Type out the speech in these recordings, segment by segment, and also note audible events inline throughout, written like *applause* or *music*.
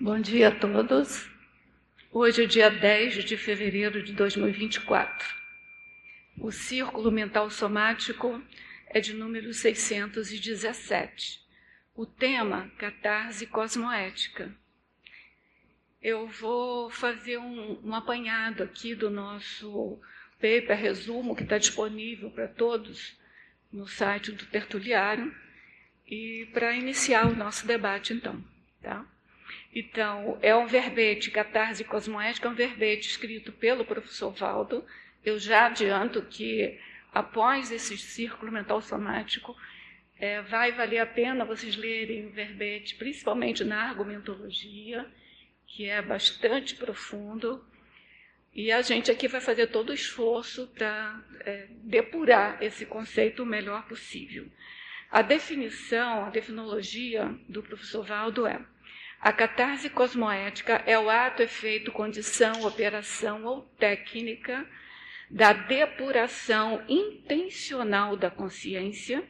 Bom dia a todos. Hoje é dia 10 de fevereiro de 2024. O círculo mental somático é de número 617. O tema, catarse cosmoética. Eu vou fazer um, um apanhado aqui do nosso paper resumo que está disponível para todos no site do Tertuliário e para iniciar o nosso debate, então. Tá? Então, é um verbete, catarse cosmoética, é um verbete escrito pelo professor Valdo. Eu já adianto que, após esse círculo mental somático, é, vai valer a pena vocês lerem o verbete, principalmente na argumentologia, que é bastante profundo. E a gente aqui vai fazer todo o esforço para é, depurar esse conceito o melhor possível. A definição, a definologia do professor Valdo é a catarse cosmoética é o ato, efeito, condição, operação ou técnica da depuração intencional da consciência,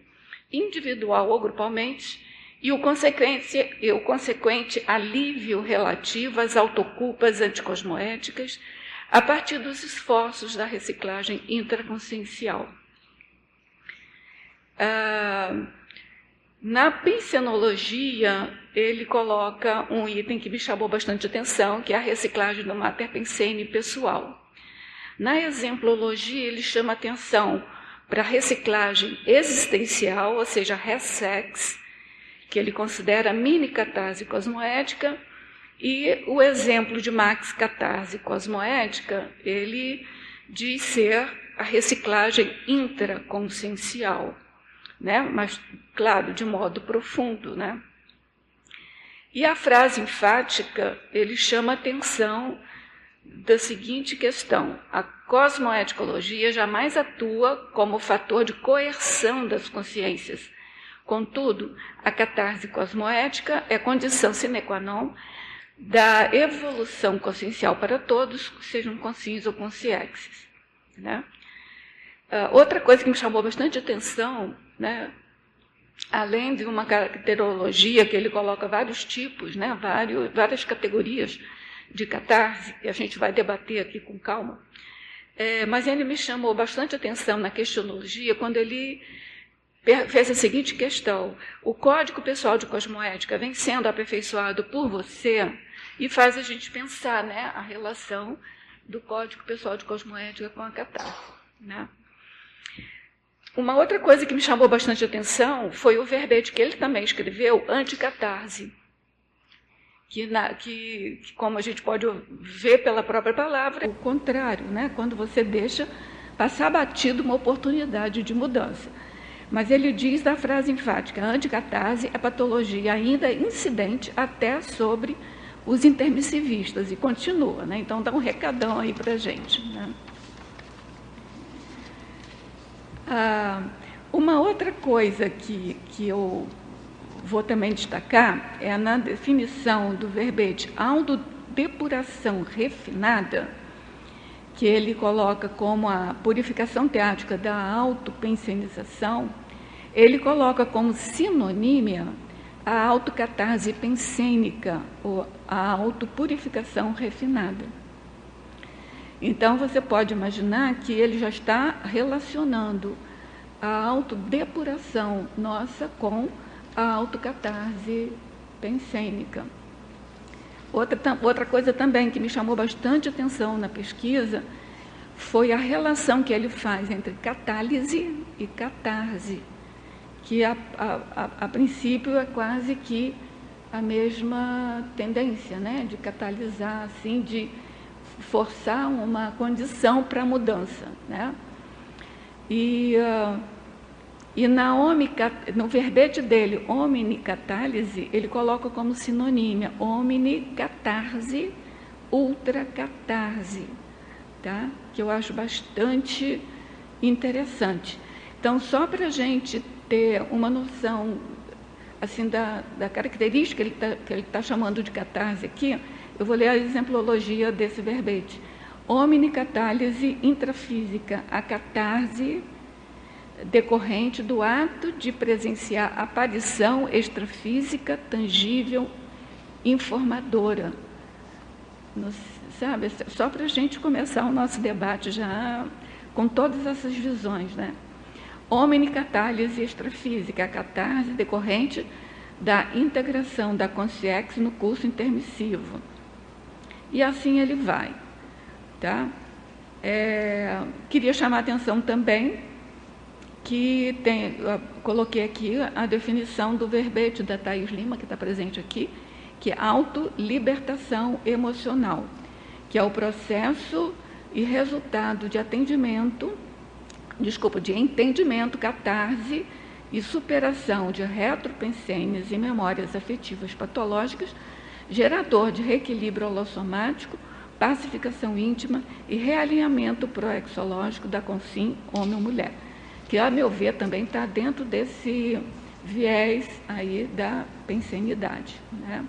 individual ou grupalmente, e o consequente, e o consequente alívio relativo às autoculpas anticosmoéticas a partir dos esforços da reciclagem intraconsciencial. Ah, na pensenologia, ele coloca um item que me chamou bastante atenção, que é a reciclagem do mater pensene pessoal. Na exemplologia, ele chama atenção para a reciclagem existencial, ou seja, ressex, que ele considera mini catarse cosmoética, e o exemplo de Max catarse cosmoética, ele diz ser a reciclagem intraconsciencial né? mas, claro, de modo profundo. Né? E a frase enfática, ele chama atenção da seguinte questão: a cosmoeticologia jamais atua como fator de coerção das consciências. Contudo, a catarse cosmoética é condição sine qua non da evolução consciencial para todos, sejam conscientes ou consciexes. Né? Uh, outra coisa que me chamou bastante atenção né? além de uma caracterologia que ele coloca vários tipos, né? Vários, várias categorias de catarse, e a gente vai debater aqui com calma. É, mas ele me chamou bastante atenção na questionologia quando ele fez a seguinte questão: o código pessoal de cosmoética vem sendo aperfeiçoado por você e faz a gente pensar né, a relação do código pessoal de cosmoética com a catarse. Né? Uma outra coisa que me chamou bastante atenção foi o verbete que ele também escreveu, anticatarse. Que, na, que, que, como a gente pode ver pela própria palavra, é o contrário, né? quando você deixa passar batido uma oportunidade de mudança. Mas ele diz da frase enfática: anticatarse é patologia ainda incidente até sobre os intermissivistas, e continua. Né? Então, dá um recadão aí para a gente. Né? Ah, uma outra coisa que, que eu vou também destacar é na definição do verbete autodepuração refinada, que ele coloca como a purificação teática da autopensenização, ele coloca como sinonímia a autocatarse pensênica, ou a autopurificação refinada. Então você pode imaginar que ele já está relacionando a autodepuração nossa com a autocatarse pensênica. Outra, outra coisa também que me chamou bastante atenção na pesquisa foi a relação que ele faz entre catálise e catarse, que a, a, a, a princípio é quase que a mesma tendência, né, de catalisar, assim, de forçar uma condição para a mudança. Né? E, uh, e na no verbete dele, omnicatálise, ele coloca como sinonímia omnicatarse, ultracatarse, tá? que eu acho bastante interessante. Então, só para a gente ter uma noção assim da, da característica que ele está tá chamando de catarse aqui, eu vou ler a exemplologia desse verbete. Omnicatálise intrafísica, a catarse decorrente do ato de presenciar aparição extrafísica tangível informadora. sabe, só para a gente começar o nosso debate já com todas essas visões, né? Omnicatálise extrafísica, a catarse decorrente da integração da consciex no curso intermissivo. E assim ele vai. Tá? É, queria chamar a atenção também que tem, coloquei aqui a definição do verbete da Thais Lima, que está presente aqui, que é autolibertação emocional, que é o processo e resultado de atendimento, desculpa, de entendimento, catarse e superação de retropensênias e memórias afetivas patológicas, gerador de reequilíbrio holossomático, pacificação íntima e realinhamento proexológico da consim homem ou mulher que, a meu ver, também está dentro desse viés aí da pensenidade. Né?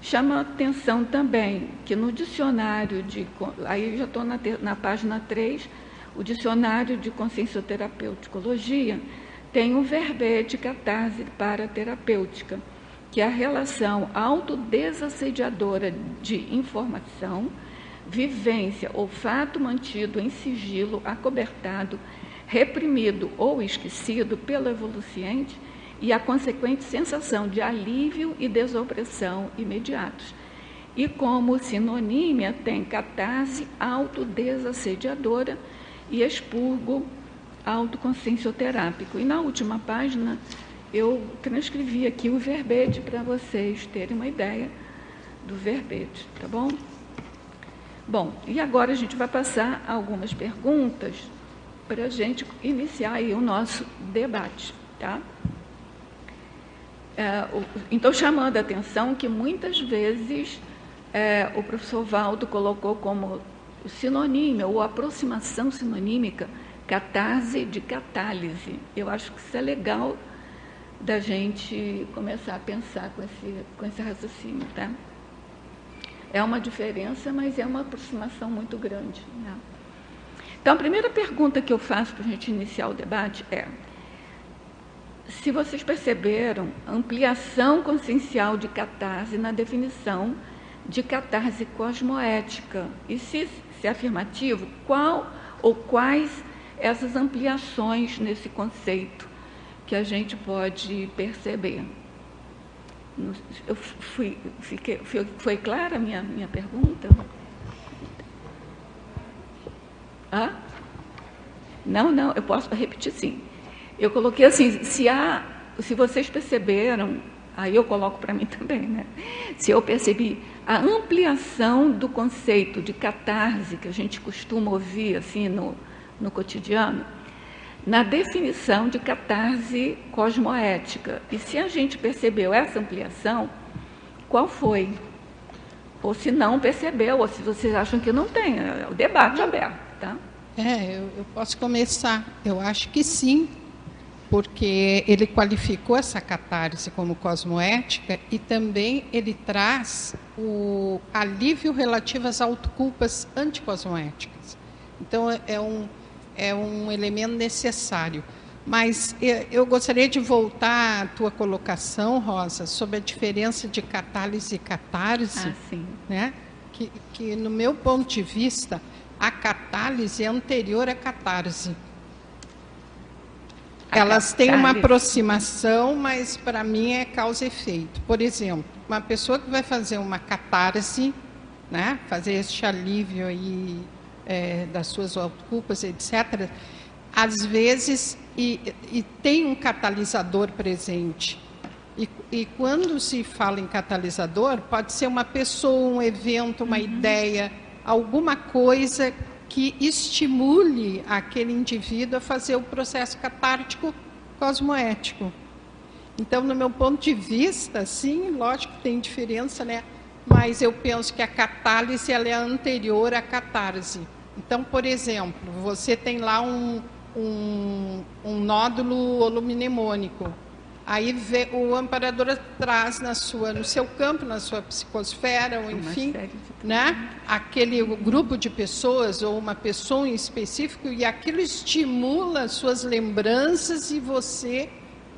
Chama atenção também que no dicionário de. Aí já estou na, na página 3, o dicionário de consciencioterapeuticologia tem um verbete catarse para terapêutica, que a relação autodesassediadora de informação vivência ou fato mantido em sigilo, acobertado, reprimido ou esquecido pelo evoluciente e a consequente sensação de alívio e desopressão imediatos. E como sinonímia tem catarse autodesassediadora e expurgo autoconsciencioterápico. E na última página eu transcrevi aqui o verbete para vocês terem uma ideia do verbete, tá bom? Bom, e agora a gente vai passar algumas perguntas para a gente iniciar aí o nosso debate, tá? É, então, chamando a atenção que muitas vezes é, o professor Valdo colocou como sinônimo ou aproximação sinonímica catarse de catálise. Eu acho que isso é legal da gente começar a pensar com esse, com esse raciocínio, tá? É uma diferença, mas é uma aproximação muito grande. Né? Então, a primeira pergunta que eu faço para a gente iniciar o debate é: se vocês perceberam ampliação consciencial de catarse na definição de catarse cosmoética? E se, se é afirmativo, qual ou quais essas ampliações nesse conceito que a gente pode perceber? Eu fui, fiquei, foi, clara a minha, minha pergunta? Hã? Não, não, eu posso repetir sim. Eu coloquei assim, se há, se vocês perceberam, aí eu coloco para mim *laughs* também, né? Se eu percebi a ampliação do conceito de catarse que a gente costuma ouvir assim no, no cotidiano, na definição de catarse cosmoética. E se a gente percebeu essa ampliação, qual foi? Ou se não percebeu, ou se vocês acham que não tem, é o debate aberto. Tá? É, eu, eu posso começar. Eu acho que sim, porque ele qualificou essa catarse como cosmoética e também ele traz o alívio relativo às autoculpas anticosmoéticas. Então, é, é um é um elemento necessário. Mas eu gostaria de voltar à tua colocação, Rosa, sobre a diferença de catálise e catarse. Ah, sim. Né? Que, que, no meu ponto de vista, a catálise é anterior à catarse. A Elas catálise. têm uma aproximação, mas para mim é causa e efeito. Por exemplo, uma pessoa que vai fazer uma catarse, né, fazer este alívio aí é, das suas culpas, etc., às vezes, e, e, tem um catalisador presente. E, e, quando se fala em catalisador, pode ser uma pessoa, um evento, uma uhum. ideia, alguma coisa que estimule aquele indivíduo a fazer o processo catártico cosmoético. Então, no meu ponto de vista, sim, lógico que tem diferença, né? Mas eu penso que a catálise ela é anterior à catarse. Então, por exemplo, você tem lá um, um, um nódulo oluminemônico. Aí vê, o amparador traz na sua, no seu campo, na sua psicosfera, ou enfim, né, aquele grupo de pessoas ou uma pessoa em específico e aquilo estimula suas lembranças e você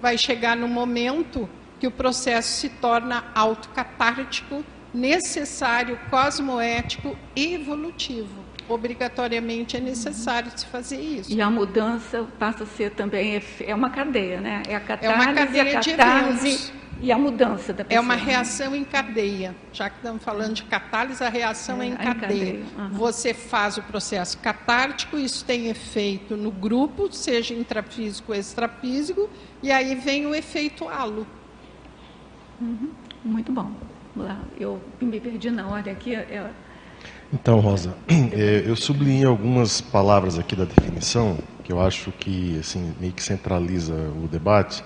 vai chegar no momento que o processo se torna autocatártico, necessário, cosmoético e evolutivo obrigatoriamente é necessário se fazer isso. E a mudança passa a ser também é uma cadeia, né? É a catarse, é uma cadeia a catarse e a mudança da pessoa. É uma reação em cadeia. Já que estamos falando de catálise, a reação é, é em cadeia. cadeia. Uhum. Você faz o processo catártico, isso tem efeito no grupo, seja intrafísico ou extrafísico, e aí vem o efeito halo. Uhum. Muito bom. Eu me perdi na hora aqui. Eu então, Rosa, *clears throat* é, eu sublinhei algumas palavras aqui da definição que eu acho que assim meio que centraliza o debate,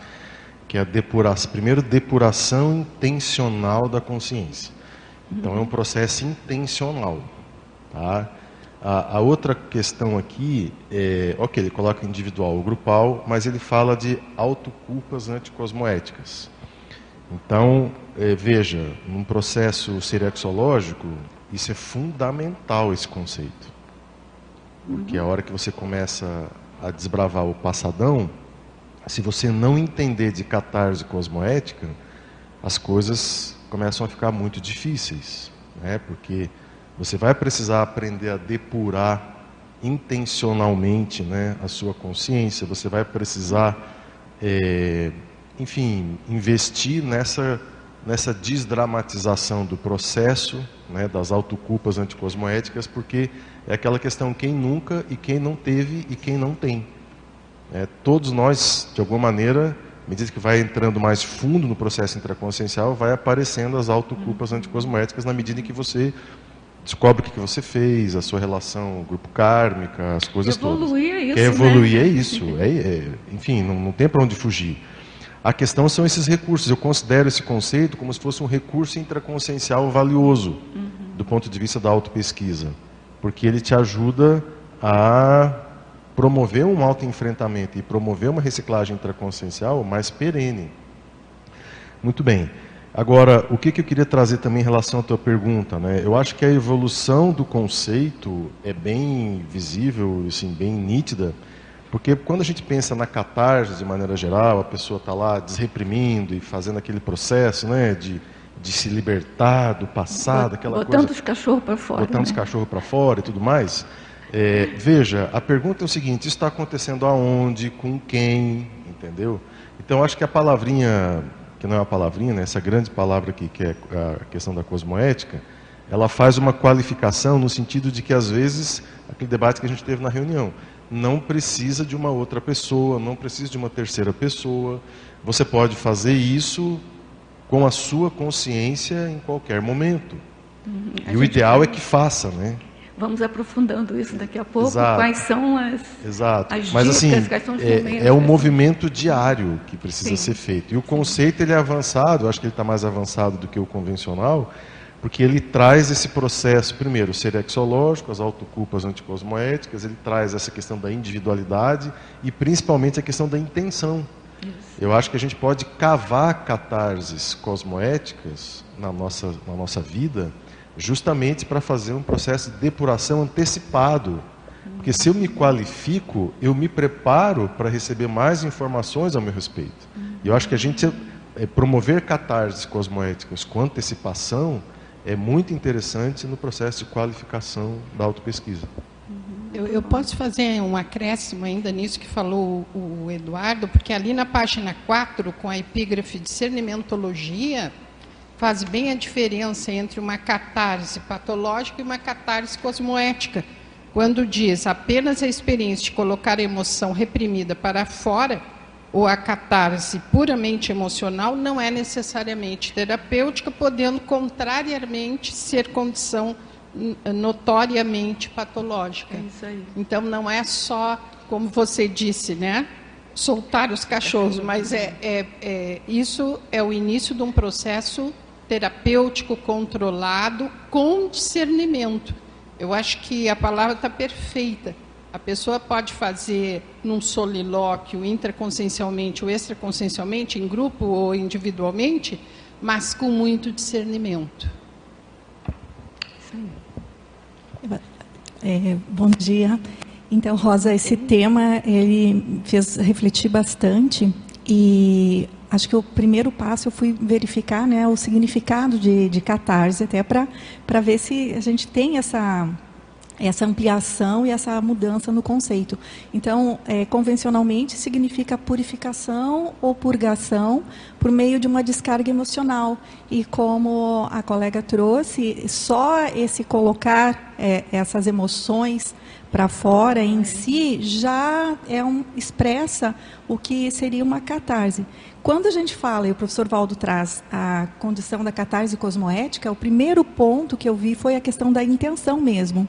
que é a depuração, primeiro depuração intencional da consciência. Então é um processo intencional, tá? A, a outra questão aqui é, ok, ele coloca individual ou grupal, mas ele fala de autoculpas anticosmoéticas. Então, é, veja, num processo serexológico, isso é fundamental, esse conceito. Porque a hora que você começa a desbravar o passadão, se você não entender de catarse cosmoética, as coisas começam a ficar muito difíceis. Né? Porque você vai precisar aprender a depurar intencionalmente né, a sua consciência, você vai precisar, é, enfim, investir nessa nessa desdramatização do processo, né, das autoculpas anticosmoéticas, porque é aquela questão quem nunca e quem não teve e quem não tem. É, todos nós, de alguma maneira, à medida que vai entrando mais fundo no processo intraconsciencial, vai aparecendo as autoculpas anticosmoéticas na medida em que você descobre o que você fez, a sua relação grupo kármica, as coisas evoluir todas. É isso, Quer evoluir né? é isso. É, é, enfim, não, não tem para onde fugir. A questão são esses recursos. Eu considero esse conceito como se fosse um recurso intraconsciencial valioso uhum. do ponto de vista da autopesquisa, porque ele te ajuda a promover um autoenfrentamento e promover uma reciclagem intraconsciencial mais perene. Muito bem. Agora, o que, que eu queria trazer também em relação à tua pergunta, né? Eu acho que a evolução do conceito é bem visível, assim, bem nítida, porque quando a gente pensa na catarse de maneira geral, a pessoa está lá desreprimindo e fazendo aquele processo né, de, de se libertar do passado, aquela botando coisa. os cachorros para fora. Botando né? os cachorros para fora e tudo mais. É, veja, a pergunta é o seguinte: isso está acontecendo aonde, com quem, entendeu? Então acho que a palavrinha, que não é uma palavrinha, né, essa grande palavra aqui, que é a questão da cosmoética, ela faz uma qualificação no sentido de que às vezes, aquele debate que a gente teve na reunião, não precisa de uma outra pessoa, não precisa de uma terceira pessoa. Você pode fazer isso com a sua consciência em qualquer momento. Uhum. E o ideal vai... é que faça, né? Vamos aprofundando isso daqui a pouco. Exato. Quais são as, Exato. as Mas, assim, é, é um movimento diário que precisa Sim. ser feito. E o conceito ele é avançado, acho que ele está mais avançado do que o convencional, porque ele traz esse processo, primeiro, serexológico, as autoculpas anticosmoéticas, ele traz essa questão da individualidade e principalmente a questão da intenção. Isso. Eu acho que a gente pode cavar catarses cosmoéticas na nossa, na nossa vida, justamente para fazer um processo de depuração antecipado. Porque se eu me qualifico, eu me preparo para receber mais informações ao meu respeito. E eu acho que a gente é, promover catarses cosmoéticas com antecipação é muito interessante no processo de qualificação da autopesquisa. Eu, eu posso fazer um acréscimo ainda nisso que falou o, o Eduardo, porque ali na página 4, com a epígrafe discernimentologia, faz bem a diferença entre uma catarse patológica e uma catarse cosmoética. Quando diz apenas a experiência de colocar a emoção reprimida para fora, ou a catarse puramente emocional não é necessariamente terapêutica, podendo contrariamente ser condição notoriamente patológica. É isso aí. Então não é só, como você disse, né? Soltar os cachorros, mas é, é, é isso é o início de um processo terapêutico controlado com discernimento. Eu acho que a palavra está perfeita. A pessoa pode fazer num solilóquio intraconsciencialmente ou extraconsciencialmente, em grupo ou individualmente, mas com muito discernimento. É, bom dia. Então, Rosa, esse tema ele fez refletir bastante e acho que o primeiro passo eu fui verificar né, o significado de, de catarse, até para ver se a gente tem essa essa ampliação e essa mudança no conceito. Então, é, convencionalmente, significa purificação ou purgação por meio de uma descarga emocional. E como a colega trouxe, só esse colocar é, essas emoções para fora em si já é um, expressa o que seria uma catarse. Quando a gente fala, e o professor Valdo traz a condição da catarse cosmoética, o primeiro ponto que eu vi foi a questão da intenção mesmo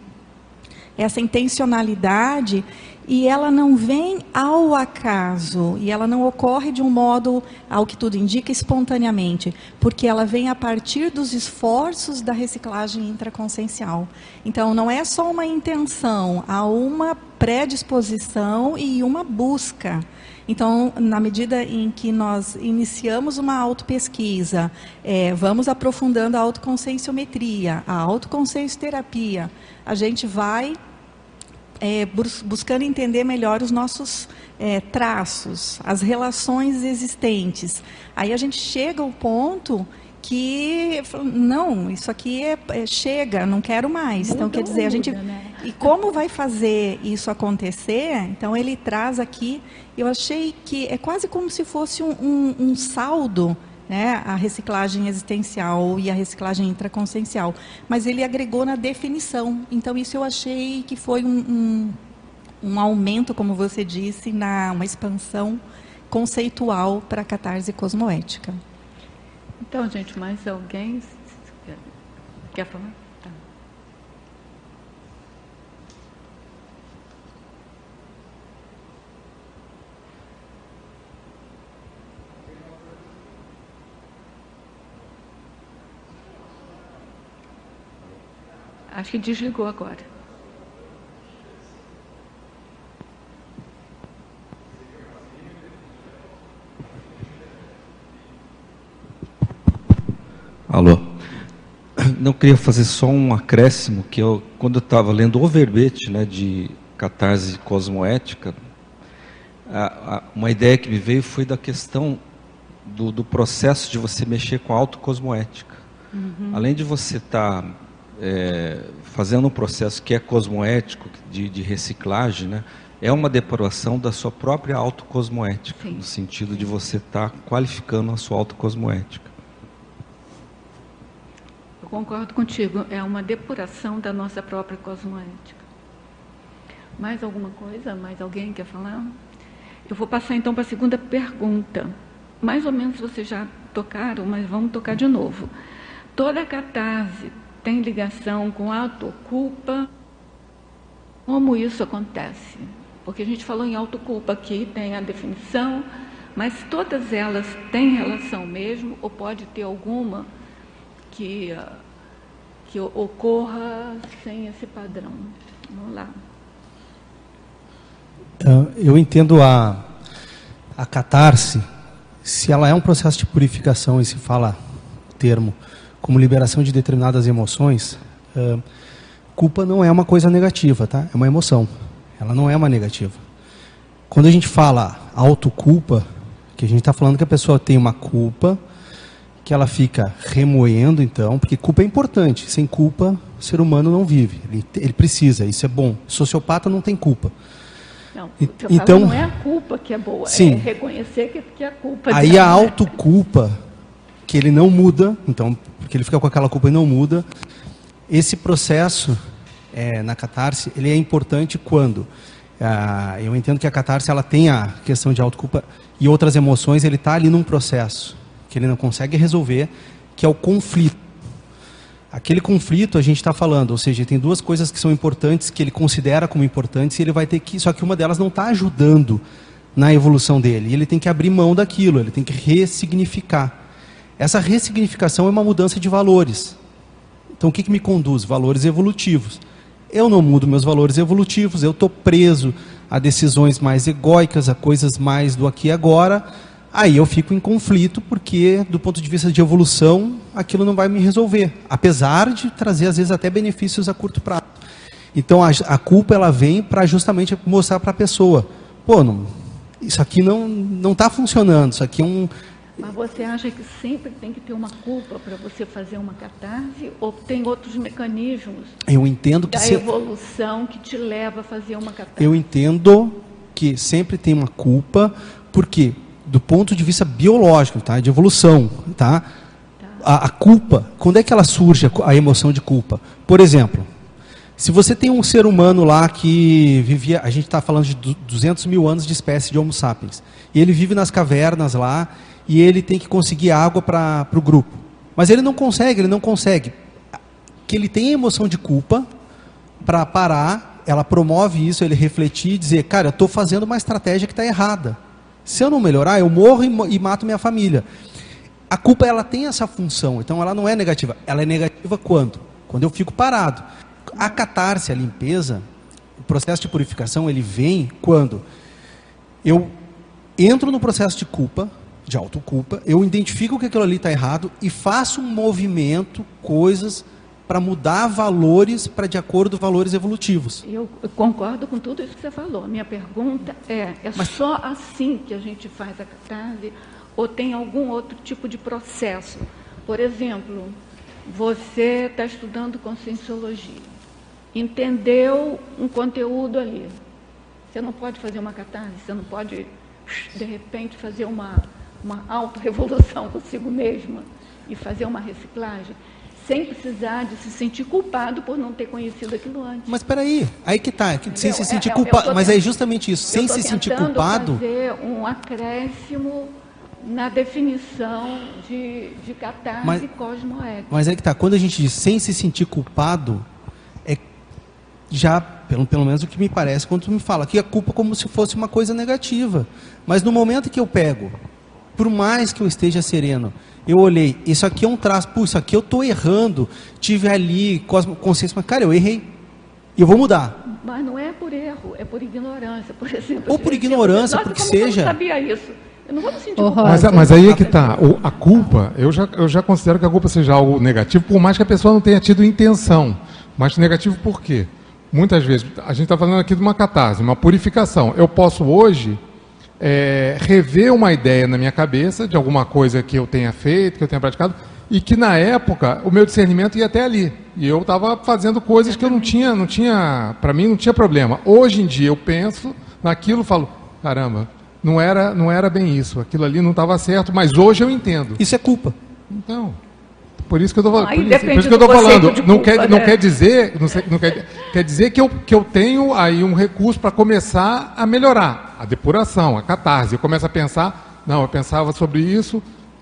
essa intencionalidade e ela não vem ao acaso e ela não ocorre de um modo, ao que tudo indica, espontaneamente, porque ela vem a partir dos esforços da reciclagem intraconsciencial. Então, não é só uma intenção, há uma predisposição e uma busca. Então, na medida em que nós iniciamos uma autopesquisa, é, vamos aprofundando a autoconscienciometria, a autoconsciencioterapia, a gente vai é, bus buscando entender melhor os nossos é, traços, as relações existentes. Aí a gente chega ao ponto que não, isso aqui é, é chega, não quero mais. Muda então quer dizer, a gente né? *laughs* e como vai fazer isso acontecer? Então ele traz aqui, eu achei que é quase como se fosse um, um, um saldo né, a reciclagem existencial e a reciclagem intraconsciencial. Mas ele agregou na definição. Então, isso eu achei que foi um, um, um aumento, como você disse, na uma expansão conceitual para a catarse cosmoética. Então, gente, mais alguém quer falar? Acho que desligou agora. Alô. Não queria fazer só um acréscimo que eu, quando eu estava lendo o verbete, né, de catarse cosmoética, a, a, uma ideia que me veio foi da questão do, do processo de você mexer com a autocosmoética. Uhum. Além de você estar tá é, fazendo um processo que é cosmoético, de, de, reciclagem, né, é uma depuração da sua própria autocosmoética, Sim. no sentido de você estar tá qualificando a sua autocosmoética. Eu concordo contigo, é uma depuração da nossa própria cosmoética. Mais alguma coisa? Mais alguém quer falar? Eu vou passar então para a segunda pergunta. Mais ou menos vocês já tocaram, mas vamos tocar de novo. Toda catarse, tem ligação com autoculpa. Como isso acontece? Porque a gente falou em autoculpa aqui, tem a definição, mas todas elas têm relação mesmo, ou pode ter alguma que, que ocorra sem esse padrão? Vamos lá. Eu entendo a, a catarse, se ela é um processo de purificação e se fala termo como liberação de determinadas emoções, uh, culpa não é uma coisa negativa, tá? É uma emoção. Ela não é uma negativa. Quando a gente fala autoculpa, que a gente está falando que a pessoa tem uma culpa, que ela fica remoendo, então, porque culpa é importante. Sem culpa, o ser humano não vive. Ele, ele precisa, isso é bom. O sociopata não tem culpa. Não, então não é a culpa que é boa, sim, é reconhecer que, que a culpa. Aí a autoculpa que ele não muda, então, porque ele fica com aquela culpa e não muda. Esse processo é, na catarse, ele é importante quando ah, eu entendo que a catarse ela tem a questão de autoculpa e outras emoções, ele está ali num processo que ele não consegue resolver, que é o conflito. Aquele conflito a gente está falando, ou seja, tem duas coisas que são importantes que ele considera como importantes e ele vai ter que, só que uma delas não está ajudando na evolução dele. E ele tem que abrir mão daquilo, ele tem que ressignificar. Essa ressignificação é uma mudança de valores. Então, o que, que me conduz? Valores evolutivos. eu não mudo meus valores evolutivos, eu estou preso a decisões mais egóicas, a coisas mais do aqui e agora, aí eu fico em conflito, porque do ponto de vista de evolução, aquilo não vai me resolver, apesar de trazer às vezes até benefícios a curto prazo. Então a, a culpa ela vem para justamente mostrar para a pessoa, pô, não, isso aqui não não está funcionando, isso aqui é um mas você acha que sempre tem que ter uma culpa para você fazer uma catarse? Ou tem outros mecanismos eu entendo que da se... evolução que te leva a fazer uma catarse? Eu entendo que sempre tem uma culpa, porque do ponto de vista biológico, tá? de evolução, tá? tá. A, a culpa, quando é que ela surge, a emoção de culpa? Por exemplo, se você tem um ser humano lá que vivia, a gente está falando de 200 mil anos de espécie de Homo sapiens, e ele vive nas cavernas lá, e ele tem que conseguir água para o grupo. Mas ele não consegue, ele não consegue. Que ele tem a emoção de culpa para parar, ela promove isso, ele refletir e dizer, cara, eu estou fazendo uma estratégia que está errada. Se eu não melhorar, eu morro e, e mato minha família. A culpa ela tem essa função, então ela não é negativa. Ela é negativa quando? Quando eu fico parado. A catarse, a limpeza, o processo de purificação, ele vem quando eu entro no processo de culpa, de autoculpa, eu identifico que aquilo ali está errado e faço um movimento, coisas para mudar valores para de acordo com valores evolutivos. Eu concordo com tudo isso que você falou. Minha pergunta é: é Mas, só assim que a gente faz a catarse ou tem algum outro tipo de processo? Por exemplo, você está estudando conscienciologia, entendeu um conteúdo ali. Você não pode fazer uma catarse, você não pode, de repente, fazer uma uma auto-revolução *laughs* consigo mesma e fazer uma reciclagem, sem precisar de se sentir culpado por não ter conhecido aquilo antes. Mas espera aí, aí que está, sem se sentir é, é culpado, mas é justamente isso, sem se sentir culpado... fazer um acréscimo na definição de, de catarse mas, cosmoética. Mas é que está, quando a gente diz sem se sentir culpado, é já, pelo, pelo menos o que me parece, quando tu me fala que a culpa é como se fosse uma coisa negativa. Mas no momento que eu pego por mais que eu esteja sereno, eu olhei, isso aqui é um traço, pô, isso aqui eu estou errando, tive ali consciência, mas cara, eu errei, e eu vou mudar. Mas não é por erro, é por ignorância, por exemplo. Ou por ignorância, Nossa, porque seja. Eu não sabia isso. Eu não vou me sentir oh, mas, mas, aí é que está. A culpa, eu já, eu já considero que a culpa seja algo negativo, por mais que a pessoa não tenha tido intenção. Mas negativo por quê? Muitas vezes, a gente está falando aqui de uma catarse, uma purificação. Eu posso hoje é, rever uma ideia na minha cabeça de alguma coisa que eu tenha feito, que eu tenha praticado, e que na época o meu discernimento ia até ali. E eu estava fazendo coisas que eu não tinha, não tinha, para mim não tinha problema. Hoje em dia eu penso naquilo, falo, caramba, não era, não era bem isso, aquilo ali não estava certo, mas hoje eu entendo. Isso é culpa. Então, por isso que eu estou falando. Por, por isso que eu estou falando. Culpa, não, quer, né? não quer dizer, não, sei, não quer, quer dizer que eu, que eu tenho aí um recurso para começar a melhorar a depuração, a catarse. Eu começo a pensar, não, eu pensava sobre isso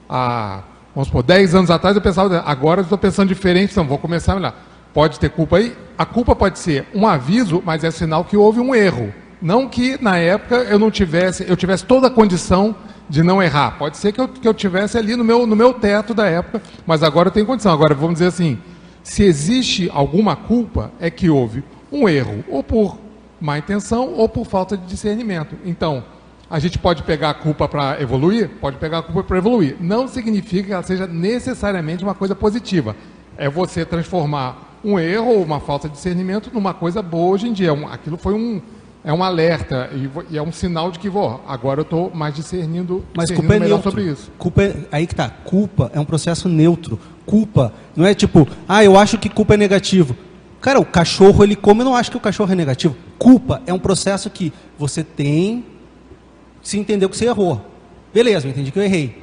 há, vamos supor, 10 anos atrás eu pensava, agora eu estou pensando diferente, então vou começar a melhorar. Pode ter culpa aí? A culpa pode ser um aviso, mas é sinal que houve um erro. Não que na época eu não tivesse, eu tivesse toda a condição de não errar. Pode ser que eu, que eu tivesse ali no meu, no meu teto da época, mas agora eu tenho condição. Agora, vamos dizer assim, se existe alguma culpa, é que houve um erro, ou por má intenção ou por falta de discernimento. Então, a gente pode pegar a culpa para evoluir? Pode pegar a culpa para evoluir. Não significa que ela seja necessariamente uma coisa positiva. É você transformar um erro ou uma falta de discernimento numa coisa boa hoje em dia. Aquilo foi um, é um alerta e, e, é um sinal de que vou, agora eu estou mais discernindo, Mas discernindo culpa é neutro. sobre isso. Culpa é, aí que tá. Culpa é um processo neutro. Culpa não é tipo, ah, eu acho que culpa é negativo. Cara, o cachorro ele come, eu não acho que o cachorro é negativo. Culpa é um processo que você tem se entendeu que você errou. Beleza, eu entendi que eu errei.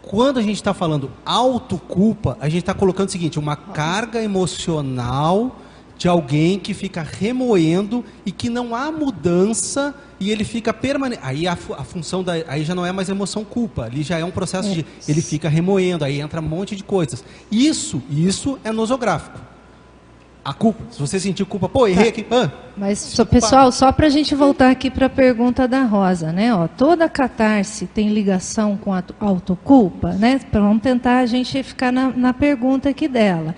Quando a gente está falando autoculpa, a gente está colocando o seguinte, uma carga emocional de alguém que fica remoendo e que não há mudança e ele fica permanente. Aí a, a, função da, aí já não é mais emoção culpa, ali já é um processo de ele fica remoendo, aí entra um monte de coisas. Isso, isso é nosográfico. A culpa, se você sentir culpa, pô, errei aqui. Ah, Mas, só, pessoal, só para a gente voltar aqui para a pergunta da Rosa, né? Ó, toda catarse tem ligação com a autoculpa, né? Vamos tentar a gente ficar na, na pergunta aqui dela.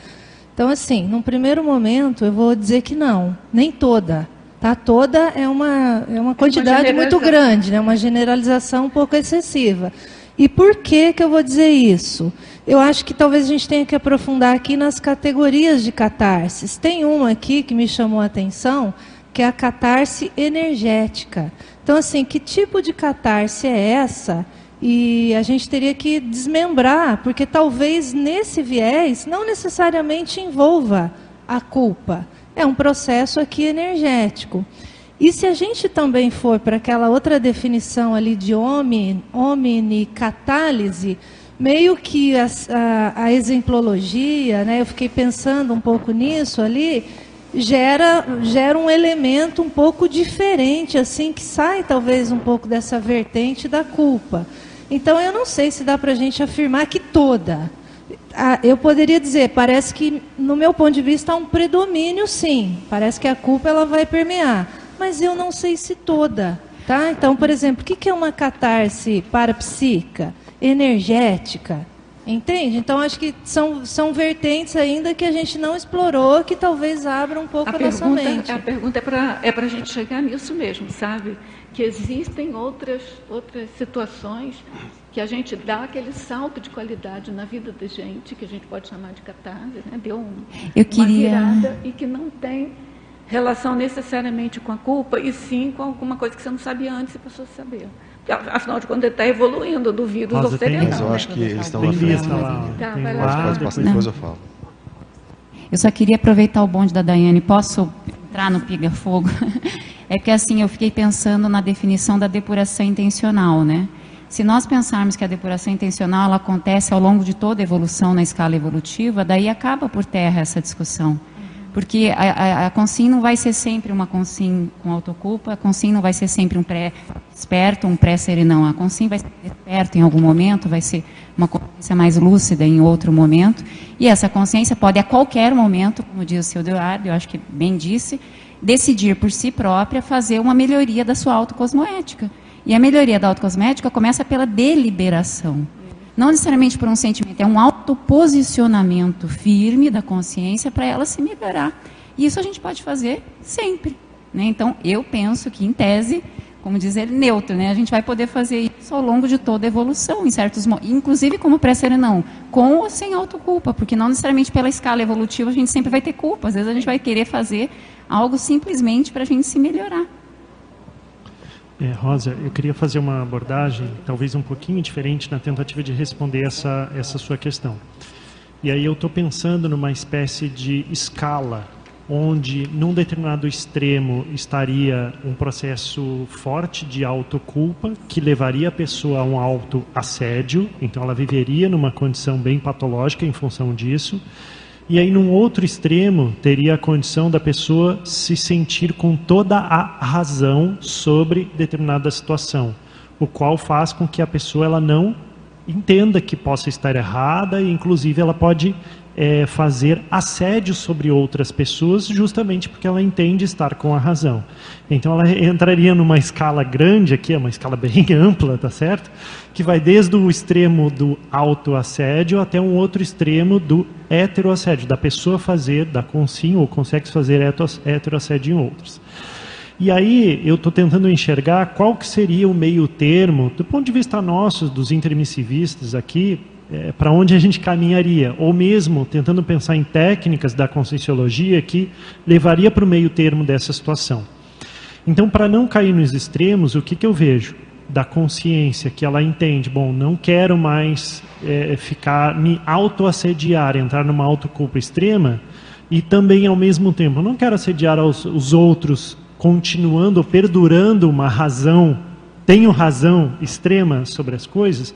Então, assim, num primeiro momento, eu vou dizer que não, nem toda. Tá? Toda é uma, é uma quantidade é uma muito grande, né? uma generalização um pouco excessiva. E por que, que eu vou dizer isso? Eu acho que talvez a gente tenha que aprofundar aqui nas categorias de catarses. Tem uma aqui que me chamou a atenção, que é a catarse energética. Então, assim, que tipo de catarse é essa? E a gente teria que desmembrar, porque talvez nesse viés não necessariamente envolva a culpa. É um processo aqui energético. E se a gente também for para aquela outra definição ali de catálise, meio que a, a, a, exemplologia, né, eu fiquei pensando um pouco nisso ali, gera, gera um elemento um pouco diferente, assim, que sai talvez um pouco dessa vertente da culpa. Então, eu não sei se dá para a gente afirmar que toda. Eu poderia dizer, parece que, no meu ponto de vista, há um predomínio, sim. Parece que a culpa ela vai permear. Mas eu não sei se toda. Tá? Então, por exemplo, o que é uma catarse parapsíquica, energética? Entende? Então, acho que são, são vertentes ainda que a gente não explorou, que talvez abram um pouco a, a pergunta, nossa mente. A pergunta é para é a gente chegar nisso mesmo, sabe? Que existem outras, outras situações que a gente dá aquele salto de qualidade na vida da gente, que a gente pode chamar de catarse, né? deu um, Eu queria... uma virada e que não tem relação necessariamente com a culpa, e sim com alguma coisa que você não sabia antes e passou a saber. Afinal de contas, ele está evoluindo do vírus Rosa, ao serenão. Mas eu acho que eles estão na frente. Lá, tá, vai lá. Pode depois eu falo. Eu só queria aproveitar o bonde da Daiane. Posso entrar no Piga Fogo? É que assim, eu fiquei pensando na definição da depuração intencional, né? Se nós pensarmos que a depuração intencional ela acontece ao longo de toda a evolução na escala evolutiva, daí acaba por terra essa discussão. Porque a, a, a consim não vai ser sempre uma consim com autoculpa, a consim não vai ser sempre um pré-esperto, um pré-serenão. A consim vai ser esperto em algum momento, vai ser uma consciência mais lúcida em outro momento. E essa consciência pode a qualquer momento, como diz o seu Eduardo, eu acho que bem disse, decidir por si própria fazer uma melhoria da sua autocosmoética. E a melhoria da autocosmética começa pela deliberação. Não necessariamente por um sentimento, é um autoposicionamento firme da consciência para ela se melhorar. E isso a gente pode fazer sempre. Né? Então, eu penso que, em tese, como diz ele, neutro, né? A gente vai poder fazer isso ao longo de toda a evolução, em certos inclusive como pré-serenão, com ou sem autoculpa, porque não necessariamente pela escala evolutiva a gente sempre vai ter culpa. Às vezes a gente vai querer fazer algo simplesmente para a gente se melhorar. É, Rosa, eu queria fazer uma abordagem, talvez um pouquinho diferente, na tentativa de responder essa, essa sua questão. E aí eu estou pensando numa espécie de escala, onde num determinado extremo estaria um processo forte de autoculpa, que levaria a pessoa a um auto-assédio, então ela viveria numa condição bem patológica em função disso. E aí, num outro extremo, teria a condição da pessoa se sentir com toda a razão sobre determinada situação, o qual faz com que a pessoa ela não entenda que possa estar errada e, inclusive, ela pode é, fazer assédio sobre outras pessoas justamente porque ela entende estar com a razão. Então ela entraria numa escala grande aqui, é uma escala bem *laughs* ampla, tá certo? Que vai desde o extremo do autoassédio até um outro extremo do heteroassédio, da pessoa fazer, da consim ou consegue fazer heteroassédio em outros. E aí eu estou tentando enxergar qual que seria o meio termo, do ponto de vista nosso, dos intermissivistas aqui, é, para onde a gente caminharia, ou mesmo tentando pensar em técnicas da conscienciologia que levaria para o meio termo dessa situação. Então, para não cair nos extremos, o que, que eu vejo? Da consciência, que ela entende, bom, não quero mais é, ficar, me autoassediar, entrar numa autoculpa extrema, e também, ao mesmo tempo, não quero assediar os, os outros, continuando, perdurando uma razão, tenho razão extrema sobre as coisas,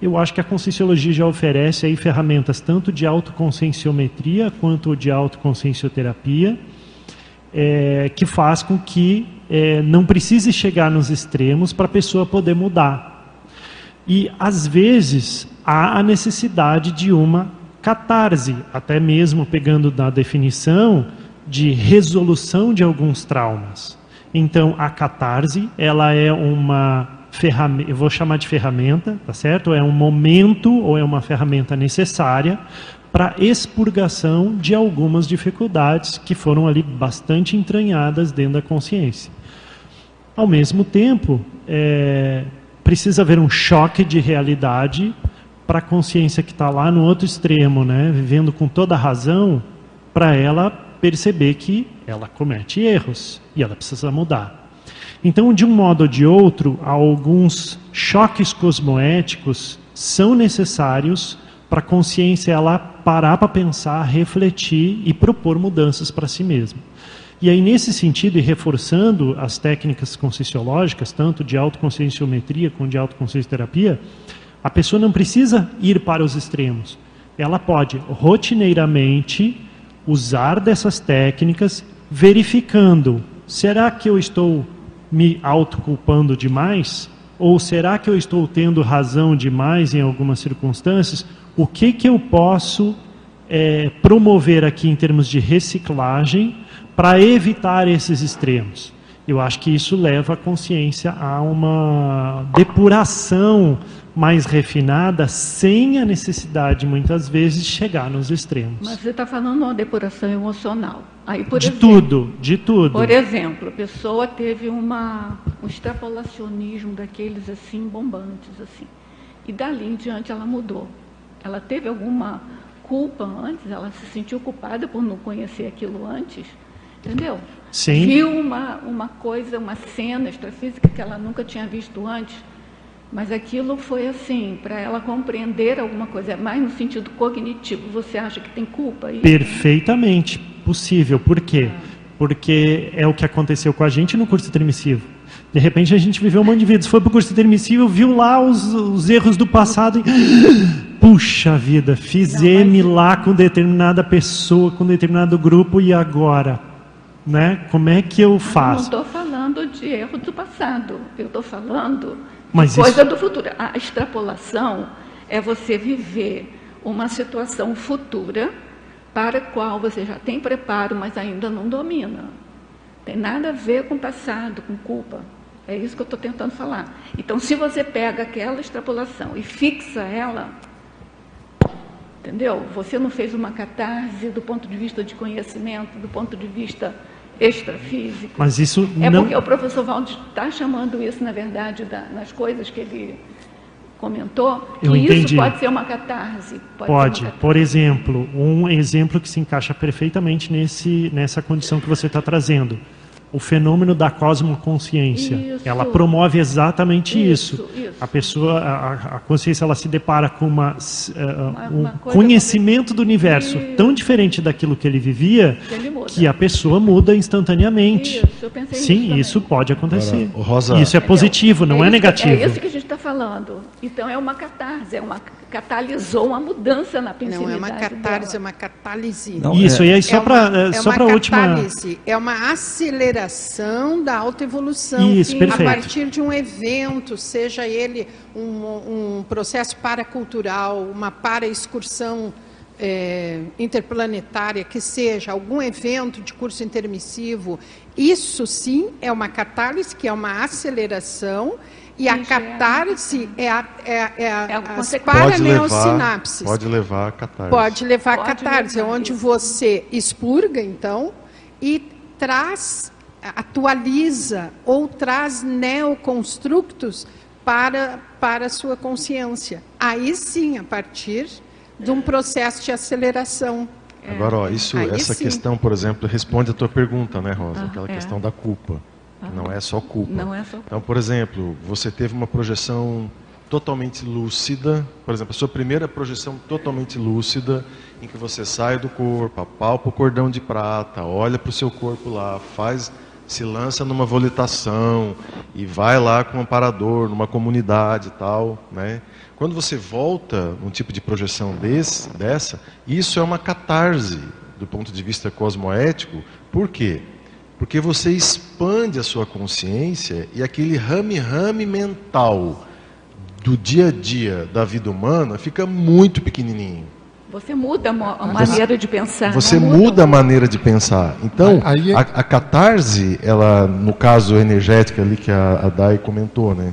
eu acho que a Conscienciologia já oferece aí ferramentas tanto de autoconscienciometria quanto de autoconsciencioterapia, é, que faz com que é, não precise chegar nos extremos para a pessoa poder mudar. E, às vezes, há a necessidade de uma catarse, até mesmo pegando da definição de resolução de alguns traumas. Então, a catarse, ela é uma ferramenta, eu vou chamar de ferramenta, tá certo? É um momento ou é uma ferramenta necessária para expurgação de algumas dificuldades que foram ali bastante entranhadas dentro da consciência. Ao mesmo tempo, é, precisa haver um choque de realidade para a consciência que está lá no outro extremo, né, vivendo com toda a razão, para ela perceber que ela comete erros e ela precisa mudar. Então, de um modo ou de outro, alguns choques cosmoéticos são necessários para a consciência ela parar para pensar, refletir e propor mudanças para si mesma. E aí, nesse sentido, e reforçando as técnicas conscienciológicas, tanto de autoconscienciometria como de autoconsciencioterapia, a pessoa não precisa ir para os extremos. Ela pode rotineiramente usar dessas técnicas, verificando: será que eu estou me autoculpando demais? Ou será que eu estou tendo razão demais em algumas circunstâncias? O que, que eu posso é, promover aqui em termos de reciclagem para evitar esses extremos? Eu acho que isso leva a consciência a uma depuração mais refinada, sem a necessidade, muitas vezes, de chegar nos extremos. Mas você está falando uma depuração emocional. Aí, de exemplo, tudo, de tudo. Por exemplo, a pessoa teve uma, um extrapolacionismo daqueles assim, bombantes, assim. E dali em diante ela mudou. Ela teve alguma culpa antes, ela se sentiu culpada por não conhecer aquilo antes, entendeu? Sim. Viu uma, uma coisa, uma cena extrafísica que ela nunca tinha visto antes mas aquilo foi assim, para ela compreender alguma coisa, mais no sentido cognitivo. Você acha que tem culpa? Aí? Perfeitamente possível. Por quê? Porque é o que aconteceu com a gente no curso intermissivo. De repente a gente viveu um monte de vidas, foi para o curso intermissivo, viu lá os, os erros do passado e. *gasps* Puxa vida, fiz M lá com determinada pessoa, com determinado grupo e agora? Né? Como é que eu faço? Eu não estou falando de erro do passado, eu estou falando mas coisa isso... do futuro. A extrapolação é você viver uma situação futura para a qual você já tem preparo, mas ainda não domina. Tem nada a ver com passado, com culpa. É isso que eu estou tentando falar. Então, se você pega aquela extrapolação e fixa ela, entendeu? Você não fez uma catarse do ponto de vista de conhecimento, do ponto de vista extrafísico. Mas isso é não... porque o professor Valdir está chamando isso, na verdade, da, nas coisas que ele comentou, Eu que entendi. isso pode ser uma catarse. Pode. pode. Catarse. Por exemplo, um exemplo que se encaixa perfeitamente nesse, nessa condição que você está trazendo o fenômeno da cosmoconsciência. Isso. Ela promove exatamente isso. isso. isso. A pessoa, a, a, consciência, ela se depara com uma, uh, uma um uma conhecimento do universo isso. tão diferente daquilo que ele vivia que, ele que a pessoa muda instantaneamente. Sim, isso, pode acontecer. Agora, Rosa... Isso é positivo, não é, é negativo. Que, é isso que a gente está falando. Então é uma catarse, é uma catalisou uma mudança na pensilidade Não é uma catarse, dela. é uma catálise. Não, isso, é, e aí só é para só para última é uma aceleração da autoevolução isso, a perfeito. partir de um evento, seja ele um, um processo paracultural, uma para-excursão é, interplanetária, que seja algum evento de curso intermissivo, isso sim é uma catálise, que é uma aceleração e a catarse é a, é, é a, é as paraneosinapses. Pode levar a catarse. Pode levar a catarse, levar onde isso. você expurga, então, e traz, atualiza ou traz neoconstructos para, para a sua consciência. Aí sim, a partir de um processo de aceleração. Agora, ó, isso, essa sim. questão, por exemplo, responde a tua pergunta, né, Rosa? Ah, Aquela é. questão da culpa. Não é só culpa. Não é só culpa. Então, por exemplo, você teve uma projeção totalmente lúcida, por exemplo, a sua primeira projeção totalmente lúcida, em que você sai do corpo, apalpa o cordão de prata, olha para o seu corpo lá, faz, se lança numa volitação e vai lá com um amparador, numa comunidade e tal, né? Quando você volta um tipo de projeção desse, dessa, isso é uma catarse do ponto de vista cosmoético. Por quê? Porque você expande a sua consciência e aquele rame-rame mental do dia a dia da vida humana fica muito pequenininho. Você muda a maneira de pensar. Você muda, muda a maneira de pensar. Então, Aí, é a, a, catarse, ela, no caso energética ali que a, a Dai comentou, né?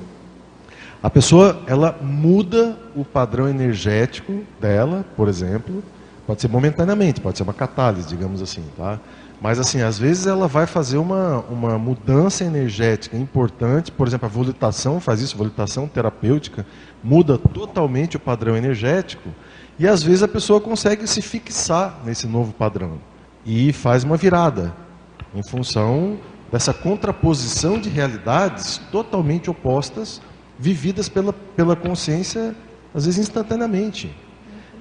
A pessoa, ela muda o padrão energético dela, por exemplo, Pode ser momentaneamente, pode ser uma catálise, digamos assim, tá? Mas, assim, às vezes ela vai fazer uma, uma mudança energética importante. Por exemplo, a volitação faz isso, volitação terapêutica, muda totalmente o padrão energético. E, às vezes, a pessoa consegue se fixar nesse novo padrão. E faz uma virada, em função dessa contraposição de realidades totalmente opostas, vividas pela, pela consciência, às vezes instantaneamente.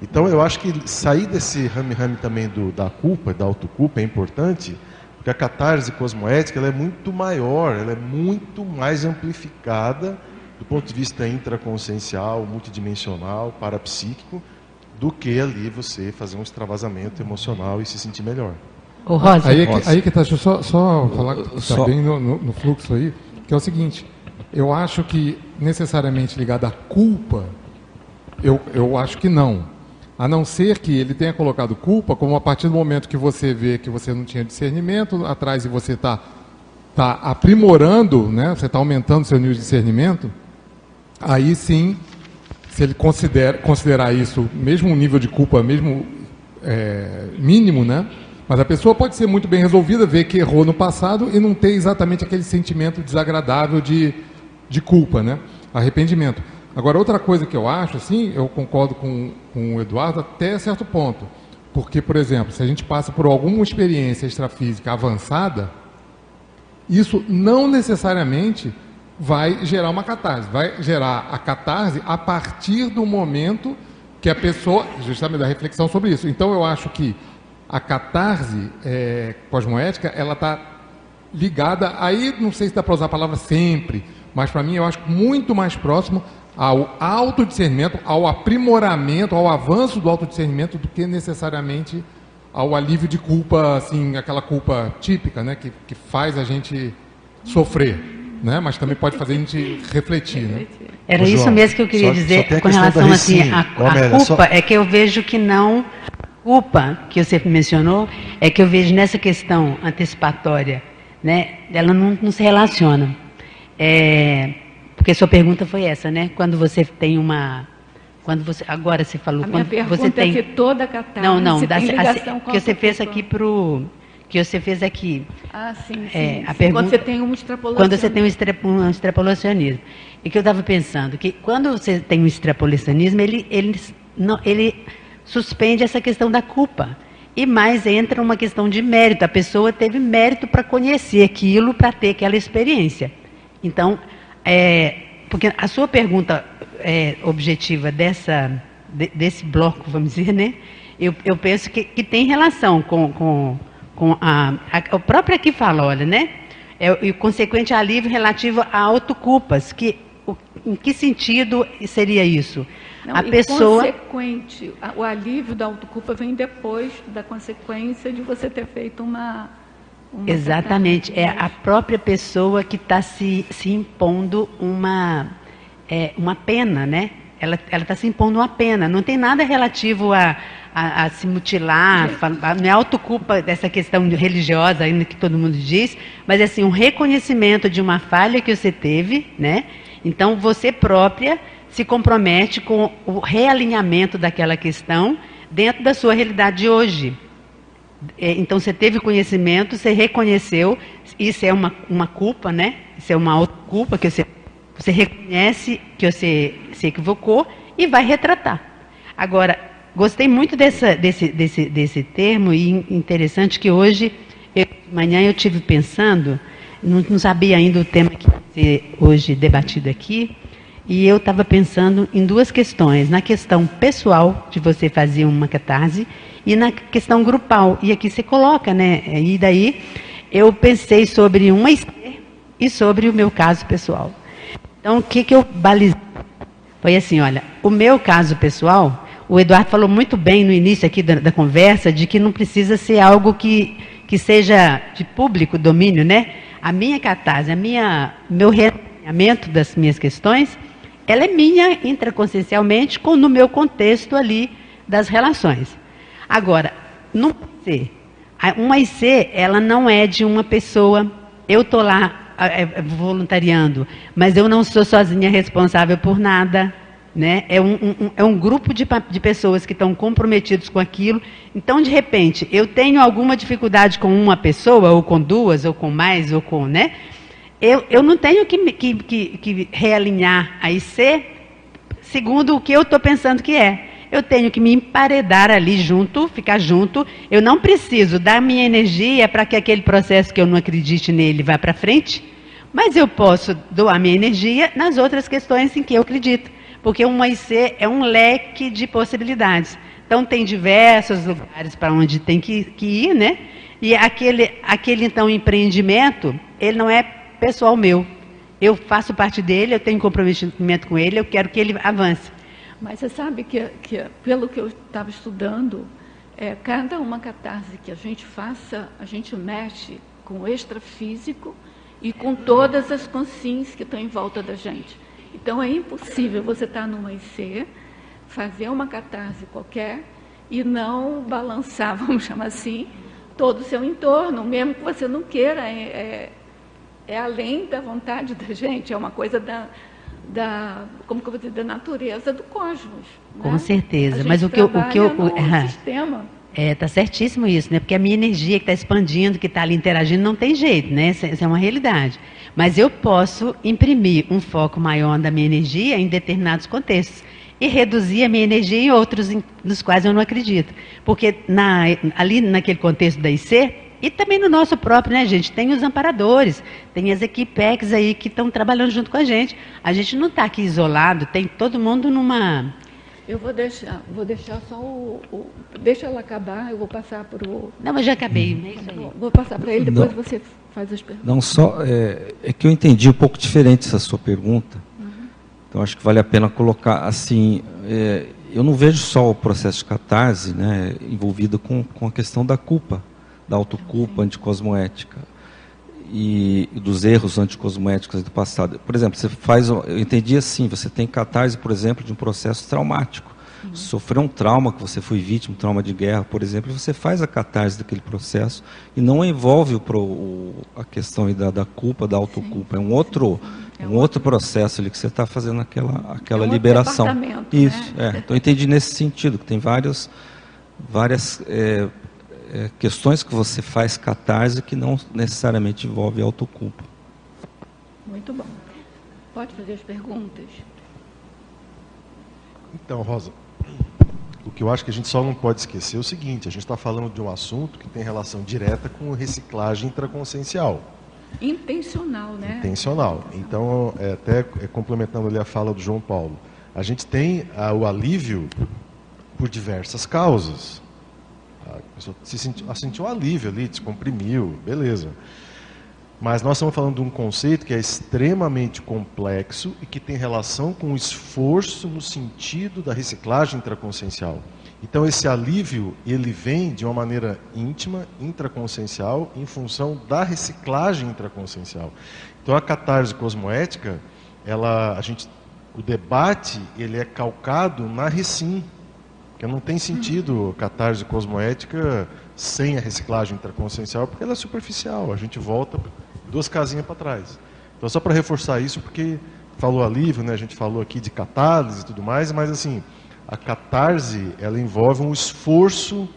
Então eu acho que sair desse rame-rame também do, da culpa, da autoculpa é importante, porque a catarse cosmoética ela é muito maior, ela é muito mais amplificada do ponto de vista intraconsciencial, multidimensional, parapsíquico, do que ali você fazer um extravasamento emocional e se sentir melhor. O Rosa. Aí, é que, aí que tá, deixa eu só, só falar tá só... bem no, no, no fluxo aí, que é o seguinte, eu acho que necessariamente ligado à culpa, eu, eu acho que não. A não ser que ele tenha colocado culpa, como a partir do momento que você vê que você não tinha discernimento atrás e você está tá aprimorando, né? você está aumentando seu nível de discernimento, aí sim, se ele considera, considerar isso mesmo um nível de culpa, mesmo é, mínimo, né? Mas a pessoa pode ser muito bem resolvida, ver que errou no passado e não ter exatamente aquele sentimento desagradável de, de culpa, né? Arrependimento. Agora, outra coisa que eu acho, assim, eu concordo com, com o Eduardo até certo ponto. Porque, por exemplo, se a gente passa por alguma experiência extrafísica avançada, isso não necessariamente vai gerar uma catarse. Vai gerar a catarse a partir do momento que a pessoa, justamente da reflexão sobre isso. Então, eu acho que a catarse é, cosmoética, ela está ligada, aí não sei se dá para usar a palavra sempre, mas para mim eu acho muito mais próximo ao autodiscernimento, ao aprimoramento, ao avanço do autodiscernimento do que necessariamente ao alívio de culpa, assim, aquela culpa típica, né, que, que faz a gente sofrer, né, mas também pode fazer a gente refletir, né. Era isso mesmo que eu queria só, dizer só com relação assim a, a culpa só... é que eu vejo que não culpa que você mencionou é que eu vejo nessa questão antecipatória, né, ela não, não se relaciona. É, porque sua pergunta foi essa, né? Quando você tem uma quando você agora você falou a quando minha você tem é toda catarse não não da, tem ligação a, que você fez aqui pro que você fez aqui. Ah sim, sim, é, sim. a pergunta quando você tem um extrapolacionismo. quando você tem um, extra, um extrapolacionismo. E que eu estava pensando que quando você tem um extrapolacionismo ele ele não ele suspende essa questão da culpa. E mais entra uma questão de mérito. A pessoa teve mérito para conhecer aquilo para ter aquela experiência. Então é, porque a sua pergunta é, objetiva dessa, de, desse bloco, vamos dizer, né? Eu, eu penso que, que tem relação com, com, com a, a. O próprio aqui fala, olha, né? É, o consequente alívio relativo a autoculpas. Que, o, em que sentido seria isso? Não, a pessoa. Consequente, o alívio da autoculpa vem depois da consequência de você ter feito uma Exatamente, é a própria pessoa que está se, se impondo uma, é, uma pena, né? Ela está se impondo uma pena. Não tem nada relativo a, a, a se mutilar, a, não é autoculpa dessa questão religiosa ainda que todo mundo diz, mas é assim, um reconhecimento de uma falha que você teve, né? Então você própria se compromete com o realinhamento daquela questão dentro da sua realidade de hoje. É, então você teve conhecimento, você reconheceu, isso é uma, uma culpa, né? Isso é uma culpa que você, você reconhece que você se equivocou e vai retratar. Agora, gostei muito dessa, desse, desse, desse termo e interessante que hoje, eu, manhã eu tive pensando, não, não sabia ainda o tema que ser hoje debatido aqui, e eu estava pensando em duas questões. Na questão pessoal, de você fazer uma catarse, e na questão grupal. E aqui você coloca, né? E daí eu pensei sobre uma e sobre o meu caso pessoal. Então, o que, que eu balizei? Foi assim, olha, o meu caso pessoal, o Eduardo falou muito bem no início aqui da, da conversa, de que não precisa ser algo que, que seja de público domínio, né? A minha catarse, a minha, meu realinhamento das minhas questões, ela é minha intraconsciencialmente com, no meu contexto ali das relações. Agora, no IC, uma IC, ela não é de uma pessoa, eu estou lá é, voluntariando, mas eu não sou sozinha responsável por nada. né? É um, um, é um grupo de, de pessoas que estão comprometidos com aquilo. Então, de repente, eu tenho alguma dificuldade com uma pessoa, ou com duas, ou com mais, ou com, né? Eu, eu não tenho que, que, que, que realinhar a IC segundo o que eu estou pensando que é. Eu tenho que me emparedar ali junto, ficar junto. Eu não preciso dar minha energia para que aquele processo que eu não acredite nele vá para frente, mas eu posso doar minha energia nas outras questões em que eu acredito porque um IC é um leque de possibilidades. Então, tem diversos lugares para onde tem que, que, ir, né? E aquele, aquele, então, empreendimento, ele não é pessoal meu. Eu faço parte dele, eu tenho comprometimento com ele, eu quero que ele avance. Mas você sabe que, que pelo que eu estava estudando, é, cada uma catarse que a gente faça, a gente mexe com o extrafísico e com todas as consciências que estão em volta da gente. Então é impossível você estar numa IC, fazer uma catarse qualquer e não balançar, *laughs* vamos chamar assim, todo o seu entorno, mesmo que você não queira. É, é, é além da vontade da gente, é uma coisa da, da como que eu vou dizer, da natureza do cosmos. Com né? certeza. Mas o que eu, o que eu, o, *laughs* sistema. É, tá certíssimo isso, né? Porque a minha energia que está expandindo, que está ali interagindo, não tem jeito, né? Isso é uma realidade. Mas eu posso imprimir um foco maior da minha energia em determinados contextos e reduzir a minha energia em outros em, nos quais eu não acredito. Porque na, ali naquele contexto da IC, e também no nosso próprio, né, gente? Tem os amparadores, tem as equipex aí que estão trabalhando junto com a gente. A gente não está aqui isolado, tem todo mundo numa. Eu vou deixar, vou deixar só o, o Deixa ela acabar, eu vou passar para o. Não, mas já acabei. Hum. Vou passar para ele, depois não. você faz as perguntas. Não, só. É, é, que eu entendi um pouco diferente essa sua pergunta. Uhum. Então acho que vale a pena colocar assim. É, eu não vejo só o processo de catarse né, envolvido com, com a questão da culpa, da autoculpa anticosmoética e, dos erros anticosmoéticos do passado. Por exemplo, você faz. Eu entendi assim: você tem catarse, por exemplo, de um processo traumático sofreu um trauma, que você foi vítima, um trauma de guerra, por exemplo, você faz a catarse daquele processo e não envolve o, o, a questão da, da culpa, da autoculpa. É um outro, é um outro processo ali que você está fazendo aquela, aquela é um liberação. Isso, né? é. Então, eu entendi nesse sentido, que tem várias, várias é, é, questões que você faz catarse que não necessariamente envolve autoculpa. Muito bom. Pode fazer as perguntas. Então, Rosa, o que eu acho que a gente só não pode esquecer é o seguinte: a gente está falando de um assunto que tem relação direta com reciclagem intraconsciencial. Intencional, né? Intencional. Então, é, até é, complementando ali a fala do João Paulo, a gente tem a, o alívio por diversas causas. A pessoa se sentiu, sentiu um alívio ali, descomprimiu, beleza. Mas nós estamos falando de um conceito que é extremamente complexo e que tem relação com o esforço no sentido da reciclagem intraconsciencial. Então esse alívio, ele vem de uma maneira íntima, intraconsciencial, em função da reciclagem intraconsciencial. Então a catarse cosmoética, ela, a gente, o debate, ele é calcado na recim, que não tem sentido catarse cosmoética sem a reciclagem intraconsciencial, porque ela é superficial, a gente volta duas casinhas para trás. Então, só para reforçar isso, porque falou alívio, né? a gente falou aqui de catarse e tudo mais, mas assim, a catarse, ela envolve um esforço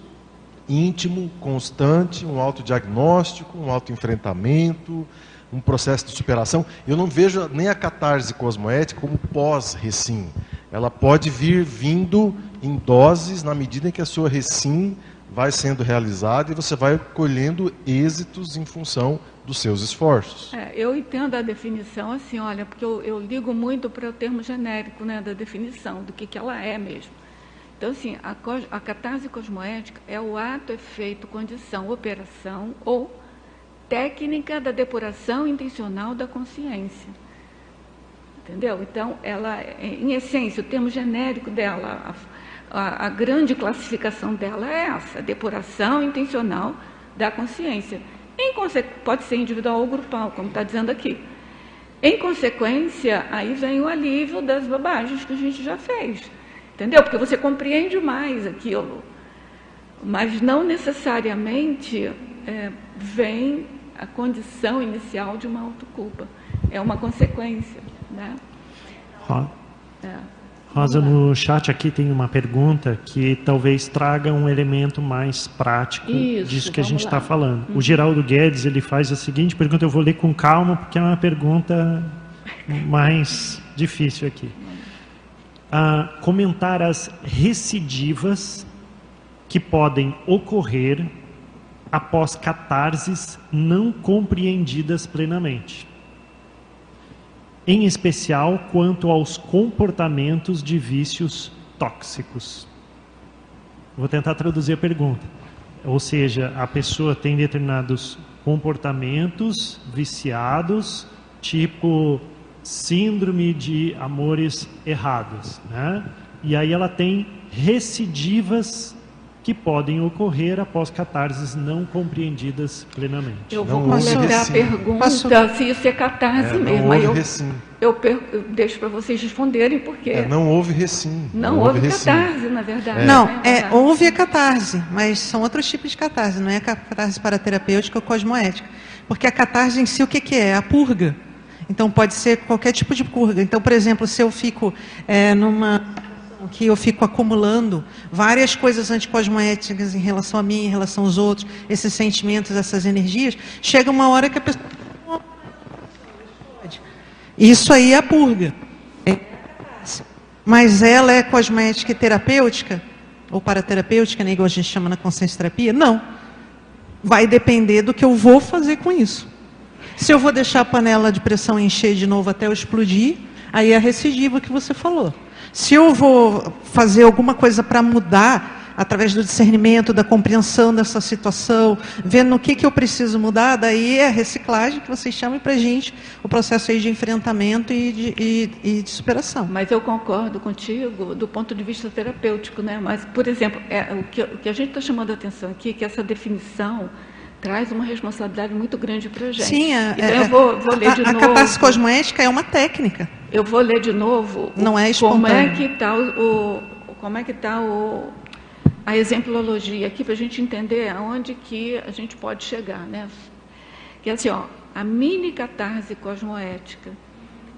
íntimo, constante, um autodiagnóstico, um autoenfrentamento, um processo de superação. Eu não vejo nem a catarse cosmoética como pós-recim. Ela pode vir vindo em doses na medida em que a sua recim vai sendo realizada e você vai colhendo êxitos em função dos seus esforços. É, eu entendo a definição assim, olha, porque eu, eu ligo muito para o termo genérico né, da definição, do que, que ela é mesmo. Então, assim, a, a catarse cosmoética é o ato, efeito, condição, operação ou técnica da depuração intencional da consciência. Entendeu? Então, ela, em essência, o termo genérico dela, a, a, grande classificação dela é essa, depuração intencional da consciência. Em pode ser individual ou grupal, como está dizendo aqui. Em consequência, aí vem o alívio das bobagens que a gente já fez. Entendeu? Porque você compreende mais aquilo. Mas não necessariamente é, vem a condição inicial de uma autoculpa. É uma consequência. Né? Ro é. Rosa, no chat aqui tem uma pergunta que talvez traga um elemento mais prático Isso, disso que a gente está falando. O Geraldo Guedes ele faz a seguinte pergunta, eu vou ler com calma porque é uma pergunta mais difícil aqui. Ah, comentar as recidivas que podem ocorrer após catarses não compreendidas plenamente em especial quanto aos comportamentos de vícios tóxicos. Vou tentar traduzir a pergunta. Ou seja, a pessoa tem determinados comportamentos viciados, tipo síndrome de amores errados, né? E aí ela tem recidivas que podem ocorrer após catarses não compreendidas plenamente. Eu vou completar a pergunta Posso? se isso é catarse é, mesmo. Não houve eu, eu, eu, deixo para vocês responderem porque é, não houve recim. Não, não houve, houve catarse, na verdade. É. Não, é, houve a catarse, mas são outros tipos de catarse. Não é a catarse paraterapêutica ou cosmoética. Porque a catarse em si, o que, que é? A purga. Então, pode ser qualquer tipo de purga. Então, por exemplo, se eu fico é, numa que eu fico acumulando várias coisas anticosmoéticas em relação a mim, em relação aos outros, esses sentimentos, essas energias, chega uma hora que a pessoa. Isso aí é a purga. Mas ela é cosmética e terapêutica? Ou paraterapêutica, né, igual a gente chama na consciência terapia? Não. Vai depender do que eu vou fazer com isso. Se eu vou deixar a panela de pressão encher de novo até eu explodir, aí é recidiva que você falou. Se eu vou fazer alguma coisa para mudar, através do discernimento, da compreensão dessa situação, vendo o que, que eu preciso mudar, daí é a reciclagem que vocês chamam para a gente, o processo aí de enfrentamento e de, e, e de, superação. Mas eu concordo contigo do ponto de vista terapêutico, né? Mas, por exemplo, é, o, que, o que a gente está chamando a atenção aqui é que essa definição traz uma responsabilidade muito grande para a gente. Sim, a, então, é, eu vou, vou ler de a, novo. A catarse cosmoética é uma técnica. Eu vou ler de novo. Não é espontâneo. Como é que está o, como é que está o a exemplologia aqui para a gente entender aonde que a gente pode chegar, né? Que é assim, ó, a mini catarse cosmoética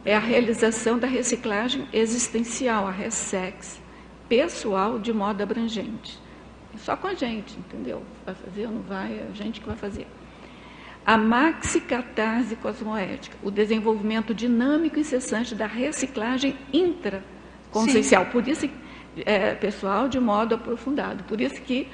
é a realização da reciclagem existencial, a ressex, pessoal de modo abrangente. Só com a gente, entendeu? Vai fazer ou não vai, é a gente que vai fazer. A maxicatarse cosmoética, o desenvolvimento dinâmico e incessante da reciclagem intraconsciencial. Por isso, é, pessoal, de modo aprofundado. Por isso que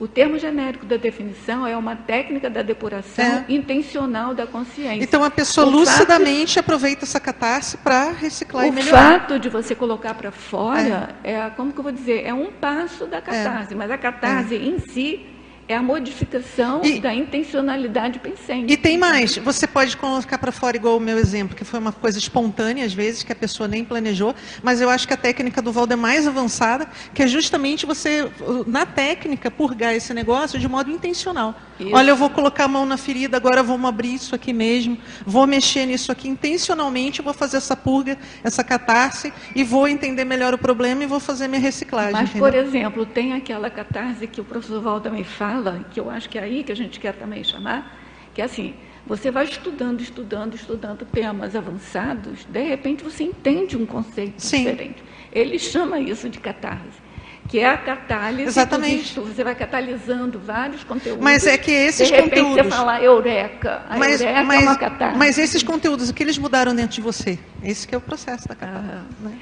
o termo genérico da definição é uma técnica da depuração é. intencional da consciência. Então a pessoa o lucidamente fato, aproveita essa catarse para reciclar e melhorar. O fato de você colocar para fora é. é. como que eu vou dizer, é um passo da catarse, é. mas a catarse é. em si é a modificação e, da intencionalidade pensante. E tem mais, você pode colocar para fora igual o meu exemplo, que foi uma coisa espontânea às vezes, que a pessoa nem planejou, mas eu acho que a técnica do Valdo é mais avançada, que é justamente você, na técnica, purgar esse negócio de modo intencional. Isso. Olha, eu vou colocar a mão na ferida, agora vamos abrir isso aqui mesmo, vou mexer nisso aqui intencionalmente, vou fazer essa purga, essa catarse, e vou entender melhor o problema e vou fazer minha reciclagem. Mas, entendeu? por exemplo, tem aquela catarse que o professor Valdo também fala, que eu acho que é aí que a gente quer também chamar, que é assim, você vai estudando, estudando, estudando temas avançados, de repente você entende um conceito Sim. diferente. Ele chama isso de catarse que é a catálise. Exatamente. Você vai catalisando vários conteúdos. Mas é que esses de repente conteúdos. Você fala eureka. A mas, eureka mas, é uma catálise. Mas esses conteúdos, o que eles mudaram dentro de você? Esse que é o processo da catálise. Ah, né?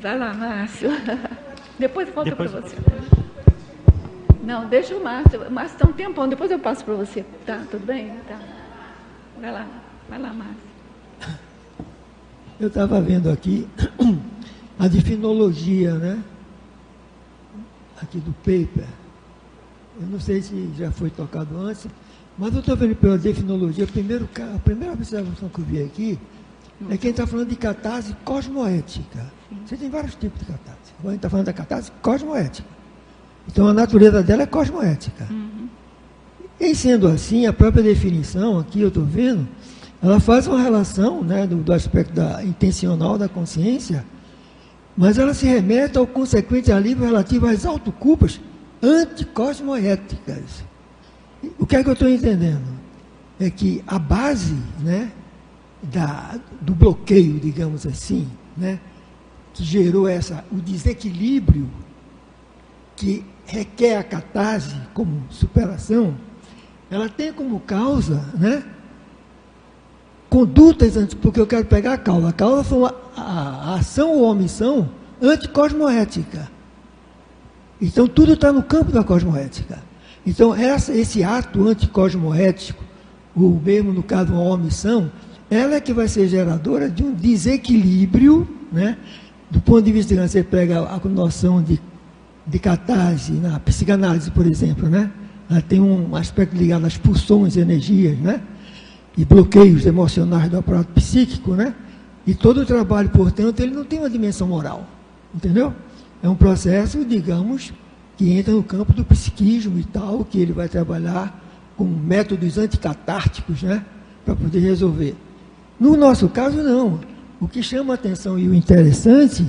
Vai lá, Márcio. *laughs* Depois volta para você. Não, deixa o Márcio. O Márcio está um tempão, depois eu passo para você. Tá, tudo bem? Tá. Vai lá, vai lá, Márcio. Eu estava vendo aqui a definologia, né? aqui do paper. Eu não sei se já foi tocado antes, mas eu estou vendo pela definologia, primeiro, a primeira observação que eu vi aqui é que a gente está falando de catarse cosmoética. Você tem vários tipos de catarse. A gente está falando da catarse cosmoética. Então a natureza dela é cosmoética. Uhum. Em sendo assim, a própria definição, aqui eu estou vendo, ela faz uma relação né, do, do aspecto da, intencional da consciência mas ela se remete ao consequente alívio relativo às autoculpas anticosmoéticas. O que é que eu estou entendendo? É que a base né, da, do bloqueio, digamos assim, né, que gerou essa, o desequilíbrio que requer a catarse como superação, ela tem como causa, né? Condutas, porque eu quero pegar a causa. A causa foi uma, a, a ação ou omissão anticosmoética. Então tudo está no campo da cosmoética. Então essa, esse ato anticosmoético, ou mesmo no caso uma omissão, ela é que vai ser geradora de um desequilíbrio, né? do ponto de vista você pega a noção de, de catarse, na psicanálise, por exemplo, né? ela tem um aspecto ligado às pulsões, energias, né? e bloqueios emocionais do aparato psíquico, né? e todo o trabalho, portanto, ele não tem uma dimensão moral, entendeu? É um processo, digamos, que entra no campo do psiquismo e tal, que ele vai trabalhar com métodos anticatárticos, né? para poder resolver. No nosso caso, não. O que chama a atenção e o interessante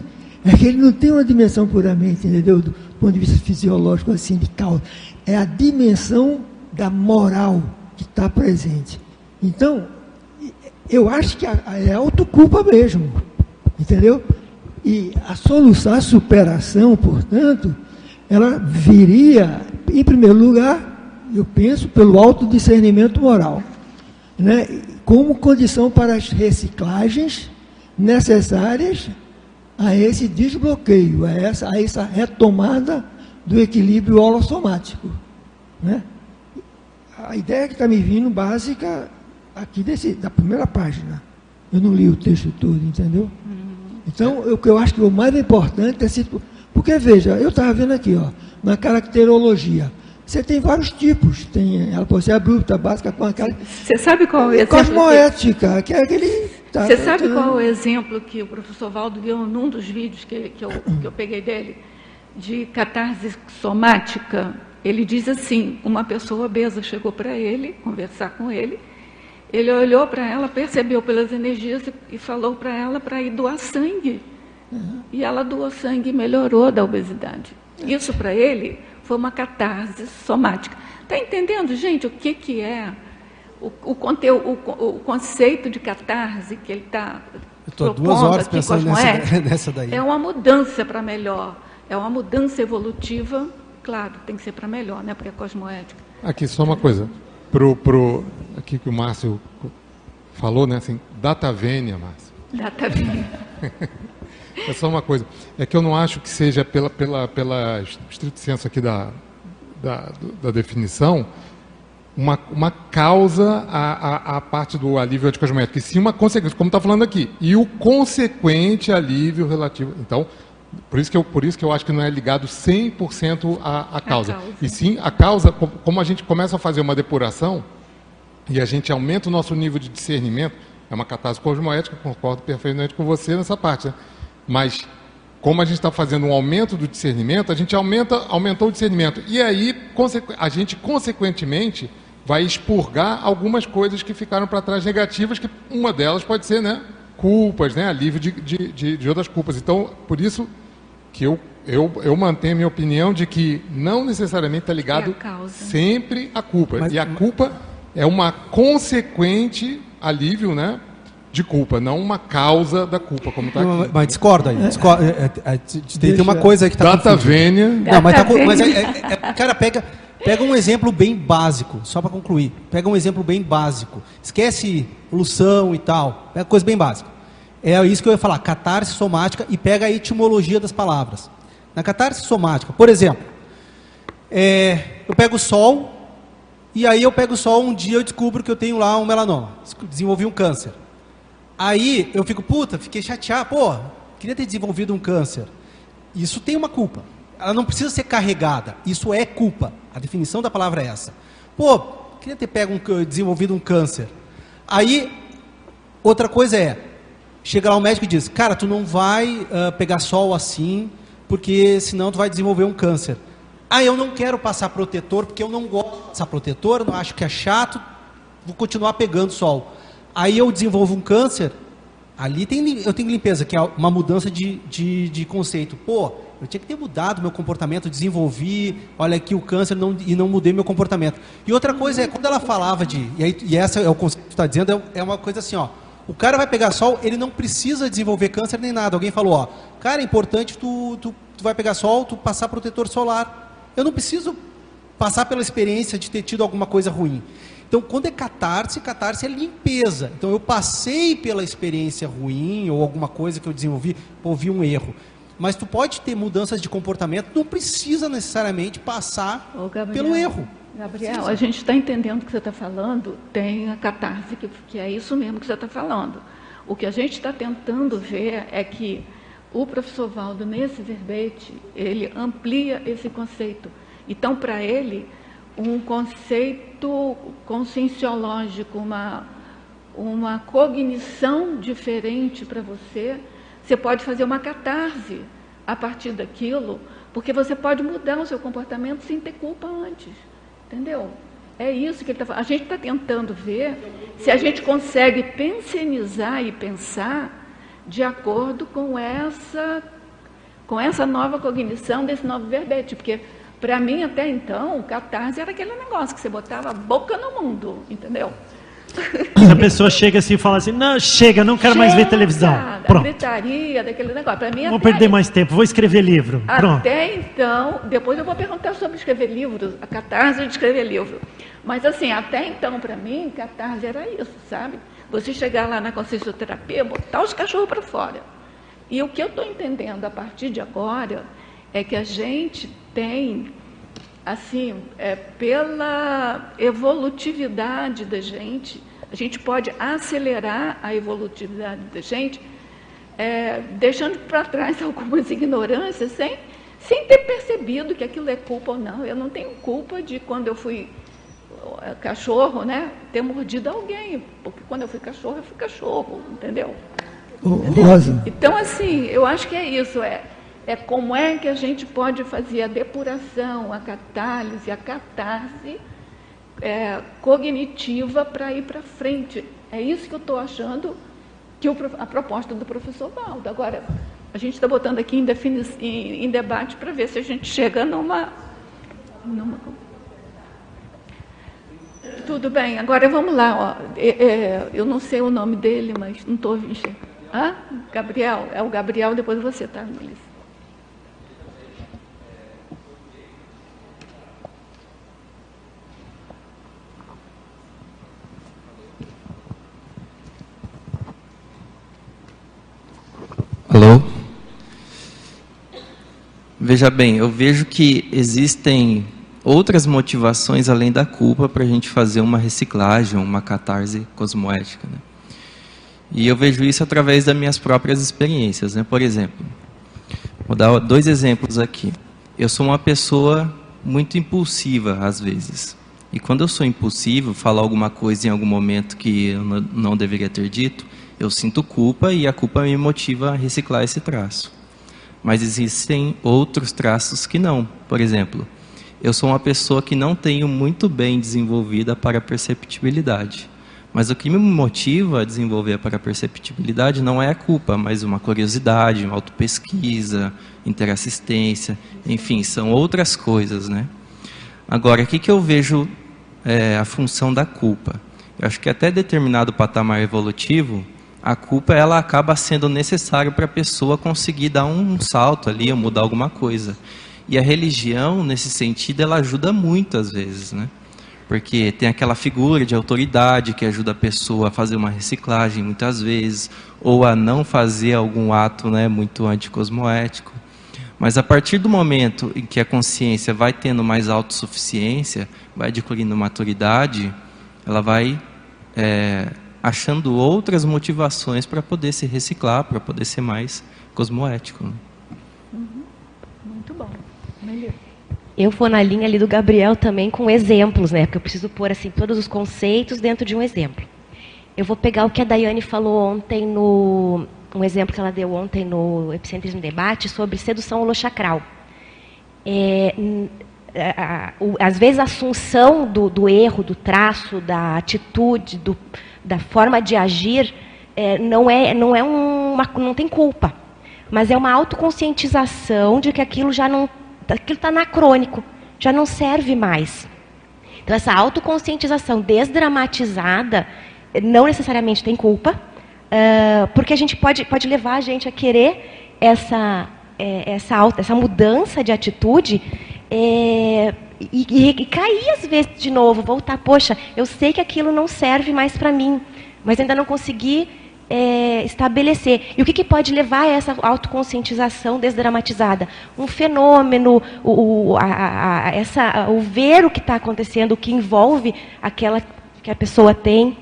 é que ele não tem uma dimensão puramente, entendeu? Do ponto de vista fisiológico, assim, de causa. É a dimensão da moral que está presente. Então, eu acho que é autoculpa mesmo, entendeu? E a solução, a superação, portanto, ela viria, em primeiro lugar, eu penso, pelo autodiscernimento moral. Né? como condição para as reciclagens necessárias a esse desbloqueio, a essa, a essa retomada do equilíbrio holossomático. Né? A ideia que está me vindo básica aqui desse, da primeira página. Eu não li o texto todo, entendeu? Então, o que eu acho que o mais importante é se. Porque, veja, eu estava vendo aqui, ó, na caracterologia. Você tem vários tipos. Tem, ela pode ser abrupta, básica, com aquela. Você sabe qual é exemplo? Cosmoética, que é aquele. Tá, Você sabe qual é o exemplo que o professor Valdo deu num dos vídeos que, que, eu, que eu peguei dele? De catarse somática. Ele diz assim: uma pessoa obesa chegou para ele, conversar com ele. Ele olhou para ela, percebeu pelas energias e, e falou para ela para ir doar sangue. Uhum. E ela doou sangue e melhorou da obesidade. Isso para ele foi uma catarse somática. Está entendendo, gente, o que, que é o, o, conteúdo, o, o conceito de catarse que ele está Estou duas horas pensando nessa, *laughs* nessa daí. É uma mudança para melhor, é uma mudança evolutiva, claro, tem que ser para melhor, né? Porque é cosmoética. Aqui, só uma coisa. Pro, pro, aqui que o Márcio falou, né? Assim, data vênia, Márcio. Data vênia. *laughs* É só uma coisa. É que eu não acho que seja pela, pela, pela estrito senso aqui da, da, da definição uma, uma causa a, a, parte do alívio anticosmoético, e sim uma consequência, como está falando aqui. E o consequente alívio relativo. Então, por isso que eu, por isso que eu acho que não é ligado 100% à, à causa. causa. E sim, a causa, como a gente começa a fazer uma depuração, e a gente aumenta o nosso nível de discernimento, é uma catástrofe cosmoética, concordo perfeitamente com você nessa parte. Né? Mas como a gente está fazendo um aumento do discernimento, a gente aumenta, aumentou o discernimento. E aí, a gente, consequentemente, vai expurgar algumas coisas que ficaram para trás negativas, que uma delas pode ser, né? Culpas, né? Alívio de, de, de, de outras culpas. Então, por isso que eu, eu, eu mantenho a minha opinião de que não necessariamente está ligado é sempre à culpa. Mas, e a culpa é uma consequente alívio, né? de culpa, não uma causa da culpa, como está aqui. Mas discorda aí. Discorda, é, é, é, tem, uma coisa aí que está Data vênia. Não, mas, tá, mas é, é, é, cara, pega, pega um exemplo bem básico, só para concluir. Pega um exemplo bem básico. Esquece poluição e tal. Pega coisa bem básica. É isso que eu ia falar, catarse somática e pega a etimologia das palavras. Na catarse somática, por exemplo, é, eu pego o sol e aí eu pego o sol um dia eu descubro que eu tenho lá um melanoma, desenvolvi um câncer. Aí eu fico, puta, fiquei chateado, pô, queria ter desenvolvido um câncer. Isso tem uma culpa. Ela não precisa ser carregada. Isso é culpa. A definição da palavra é essa. Pô, queria ter pego um, desenvolvido um câncer. Aí, outra coisa é, chega lá o médico e diz, cara, tu não vai uh, pegar sol assim, porque senão tu vai desenvolver um câncer. Ah, eu não quero passar protetor, porque eu não gosto de passar protetor, não acho que é chato, vou continuar pegando sol aí eu desenvolvo um câncer, ali tem, eu tenho limpeza, que é uma mudança de, de, de conceito. Pô, eu tinha que ter mudado meu comportamento, desenvolvi, olha aqui o câncer não, e não mudei meu comportamento. E outra coisa é, quando ela falava de, e, aí, e essa é o conceito que está dizendo, é, é uma coisa assim, ó, O cara vai pegar sol, ele não precisa desenvolver câncer nem nada. Alguém falou, ó, cara, é importante tu, tu, tu vai pegar sol, tu passar protetor solar. Eu não preciso passar pela experiência de ter tido alguma coisa ruim. Então, quando é catarse, catarse é limpeza. Então, eu passei pela experiência ruim ou alguma coisa que eu desenvolvi, ouvi um erro. Mas tu pode ter mudanças de comportamento, não precisa necessariamente passar Gabriel, pelo erro. Gabriel, a gente está entendendo o que você está falando, tem a catarse, que, que é isso mesmo que você está falando. O que a gente está tentando ver é que o professor Valdo, nesse verbete, ele amplia esse conceito. Então, para ele, um conceito conscienciológico, uma, uma cognição diferente para você, você pode fazer uma catarse a partir daquilo, porque você pode mudar o seu comportamento sem ter culpa antes. Entendeu? É isso que ele está falando. A gente está tentando ver se a gente consegue pensionizar e pensar de acordo com essa, com essa nova cognição desse novo verbete. Porque, para mim, até então, o catarse era aquele negócio que você botava a boca no mundo, entendeu? *laughs* A pessoa chega assim e fala assim, não, chega, não quero chega, mais ver televisão. Pronto. A gritaria daquele negócio. Pra mim, vou perder aí, mais tempo, vou escrever livro. Pronto. Até então, depois eu vou perguntar sobre escrever livros, a catarse de escrever livro. Mas assim, até então, para mim, catarse era isso, sabe? Você chegar lá na consciencioterapia, botar os cachorros para fora. E o que eu estou entendendo a partir de agora é que a gente tem assim, é, pela evolutividade da gente, a gente pode acelerar a evolutividade da gente, é, deixando para trás *laughs* algumas ignorâncias, sem, sem ter percebido que aquilo é culpa ou não. Eu não tenho culpa de quando eu fui é, cachorro, né, ter mordido alguém, porque quando eu fui cachorro, eu fui cachorro, entendeu? Rosa. Então, assim, eu acho que é isso, é é como é que a gente pode fazer a depuração, a catálise, a catarse é, cognitiva para ir para frente. É isso que eu estou achando que o, a proposta do professor Valdo. Agora, a gente está botando aqui em, em, em debate para ver se a gente chega numa, numa. Tudo bem, agora vamos lá. Ó. É, é, eu não sei o nome dele, mas não estou enxergando. Ah, Gabriel, é o Gabriel, depois você, tá, Melissa? Alô? Veja bem, eu vejo que existem outras motivações além da culpa para a gente fazer uma reciclagem, uma catarse cosmoética. Né? E eu vejo isso através das minhas próprias experiências. Né? Por exemplo, vou dar dois exemplos aqui. Eu sou uma pessoa muito impulsiva às vezes. E quando eu sou impulsivo, falo alguma coisa em algum momento que eu não deveria ter dito, eu sinto culpa e a culpa me motiva a reciclar esse traço. Mas existem outros traços que não. Por exemplo, eu sou uma pessoa que não tenho muito bem desenvolvida para a perceptibilidade. Mas o que me motiva a desenvolver para a perceptibilidade não é a culpa, mas uma curiosidade, uma autopesquisa, interassistência, enfim, são outras coisas, né? Agora, o que, que eu vejo é, a função da culpa? Eu acho que até determinado patamar evolutivo, a culpa ela acaba sendo necessária para a pessoa conseguir dar um salto ali, ou mudar alguma coisa. E a religião, nesse sentido, ela ajuda muito às vezes, né? Porque tem aquela figura de autoridade que ajuda a pessoa a fazer uma reciclagem muitas vezes, ou a não fazer algum ato né, muito anticosmoético. Mas a partir do momento em que a consciência vai tendo mais autossuficiência, vai adquirindo maturidade, ela vai é, achando outras motivações para poder se reciclar, para poder ser mais cosmoético. Né? Uhum. Muito bom. Melhor. Eu vou na linha ali do Gabriel também com exemplos, né? Porque eu preciso pôr assim todos os conceitos dentro de um exemplo. Eu vou pegar o que a Daiane falou ontem no um exemplo que ela deu ontem no Epicentrismo Debate sobre sedução holochacral. É, às vezes a assunção do, do erro, do traço, da atitude, do, da forma de agir, é, não é, não é uma, não tem culpa, mas é uma autoconscientização de que aquilo já não, aquilo está anacrônico, já não serve mais. Então essa autoconscientização desdramatizada não necessariamente tem culpa, uh, porque a gente pode, pode levar a gente a querer essa, é, essa, essa mudança de atitude é, e, e, e cair às vezes de novo, voltar, poxa, eu sei que aquilo não serve mais para mim, mas ainda não consegui é, estabelecer. E o que, que, pode levar a essa autoconscientização desdramatizada? Um fenômeno, o, a, a, essa, o ver o que está acontecendo, o que envolve aquela que a pessoa tem.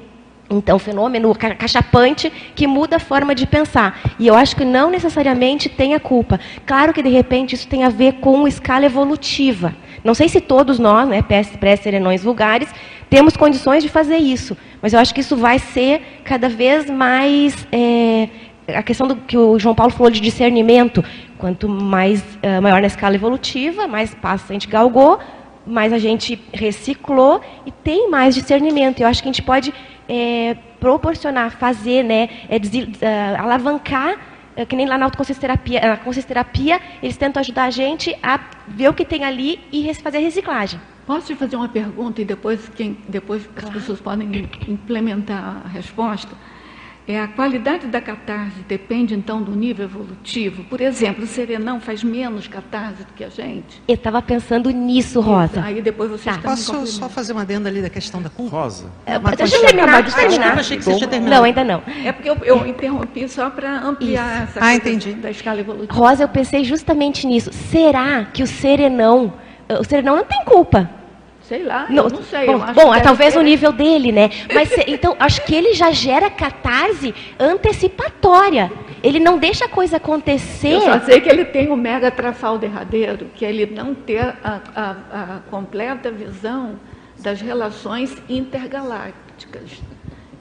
Então, fenômeno cachapante que muda a forma de pensar. E eu acho que não necessariamente tem a culpa. Claro que, de repente, isso tem a ver com escala evolutiva. Não sei se todos nós, né, pré-serenões vulgares, temos condições de fazer isso. Mas eu acho que isso vai ser cada vez mais. É, a questão do que o João Paulo falou de discernimento. Quanto mais uh, maior na escala evolutiva, mais passos a gente galgou, mais a gente reciclou e tem mais discernimento. Eu acho que a gente pode é, proporcionar, fazer, né, é, uh, alavancar, uh, que nem lá na consciencioterapia, eles tentam ajudar a gente a ver o que tem ali e fazer a reciclagem. Posso te fazer uma pergunta e depois, quem, depois as pessoas podem implementar a resposta? É, a qualidade da catarse depende, então, do nível evolutivo? Por exemplo, o serenão faz menos catarse do que a gente? Eu estava pensando nisso, Rosa. Aí depois vocês tá. Posso só fazer uma adenda ali da questão da culpa? Rosa. É, deixa eu terminar. Deixa eu terminar. achei que você tinha terminado. Não, ainda não. É porque eu, eu interrompi só para ampliar Isso. essa ah, entendi. da escala evolutiva. Rosa, eu pensei justamente nisso. Será que o serenão... O serenão não tem culpa Sei lá, não, não sei. Bom, bom talvez o nível dele, né? Mas então, acho que ele já gera catarse antecipatória. Ele não deixa a coisa acontecer. Eu só sei que ele tem o mega trafal derradeiro, que é ele não ter a, a, a completa visão das relações intergalácticas.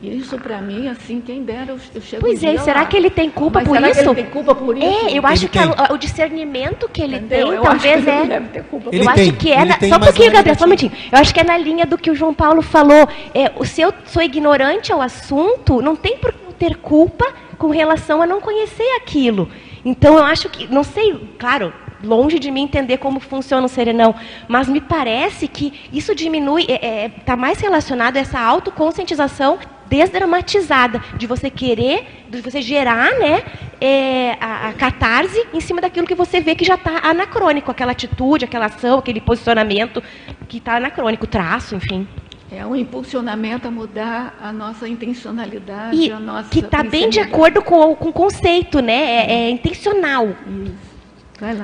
E isso para mim, assim, quem dera eu, chego Pois é, será lá. que ele tem culpa Mas por será isso? Que ele tem culpa por isso? É, eu acho que a, o discernimento que ele Entendeu? tem, eu talvez é. Ele deve ter culpa eu acho tem, que é. Na, só um pouquinho, Gabriel, só um minutinho. Eu acho que é na linha do que o João Paulo falou. É, se eu sou ignorante ao assunto, não tem por que ter culpa com relação a não conhecer aquilo. Então eu acho que, não sei, claro, longe de mim entender como funciona o serenão, mas me parece que isso diminui, está é, é, tá mais relacionado a essa autoconscientização desdramatizada, de você querer, de você gerar né, é, a, a, catarse em cima daquilo que você vê que já está anacrônico, aquela atitude, aquela ação, aquele posicionamento que está anacrônico, traço, enfim. É um impulsionamento a mudar a nossa intencionalidade, e a nossa. Que está bem de acordo com, com o conceito, né? É, é intencional. Isso.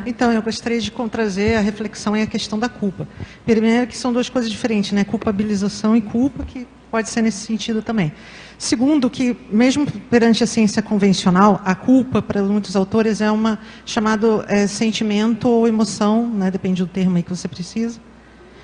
Então, eu gostaria de trazer a reflexão e a questão da culpa. Primeiro, que são duas coisas diferentes, né? Culpabilização e culpa, que pode ser nesse sentido também. Segundo, que mesmo perante a ciência convencional, a culpa, para muitos autores, é uma chamado é, sentimento ou emoção, né? depende do termo que você precisa,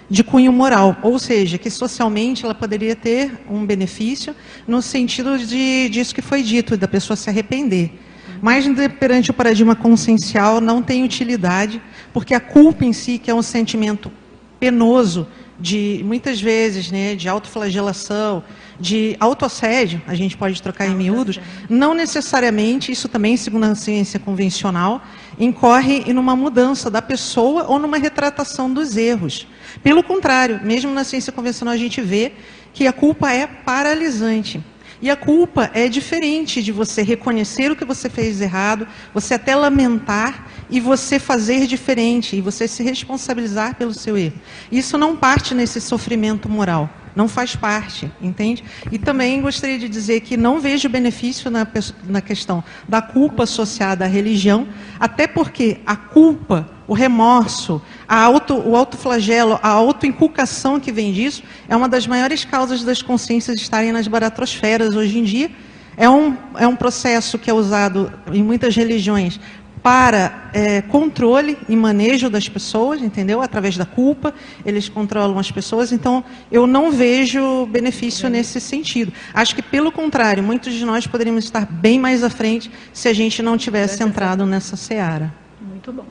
de cunho moral, ou seja, que socialmente ela poderia ter um benefício no sentido de disso que foi dito, da pessoa se arrepender. Mas perante o paradigma consciencial não tem utilidade, porque a culpa em si, que é um sentimento penoso, de muitas vezes, né, de autoflagelação, de autoassédio, a gente pode trocar em miúdos, não necessariamente, isso também, segundo a ciência convencional, incorre em uma mudança da pessoa ou numa retratação dos erros. Pelo contrário, mesmo na ciência convencional a gente vê que a culpa é paralisante. E a culpa é diferente de você reconhecer o que você fez errado, você até lamentar e você fazer diferente, e você se responsabilizar pelo seu erro. Isso não parte nesse sofrimento moral não faz parte, entende? E também gostaria de dizer que não vejo benefício na, na questão da culpa associada à religião, até porque a culpa, o remorso, a auto, o autoflagelo, a autoinculcação que vem disso, é uma das maiores causas das consciências estarem nas baratrosferas hoje em dia. É um, é um processo que é usado em muitas religiões para é, controle e manejo das pessoas, entendeu? Através da culpa, eles controlam as pessoas. Então, eu não vejo benefício nesse sentido. Acho que, pelo contrário, muitos de nós poderíamos estar bem mais à frente se a gente não tivesse entrado nessa seara. Muito bom.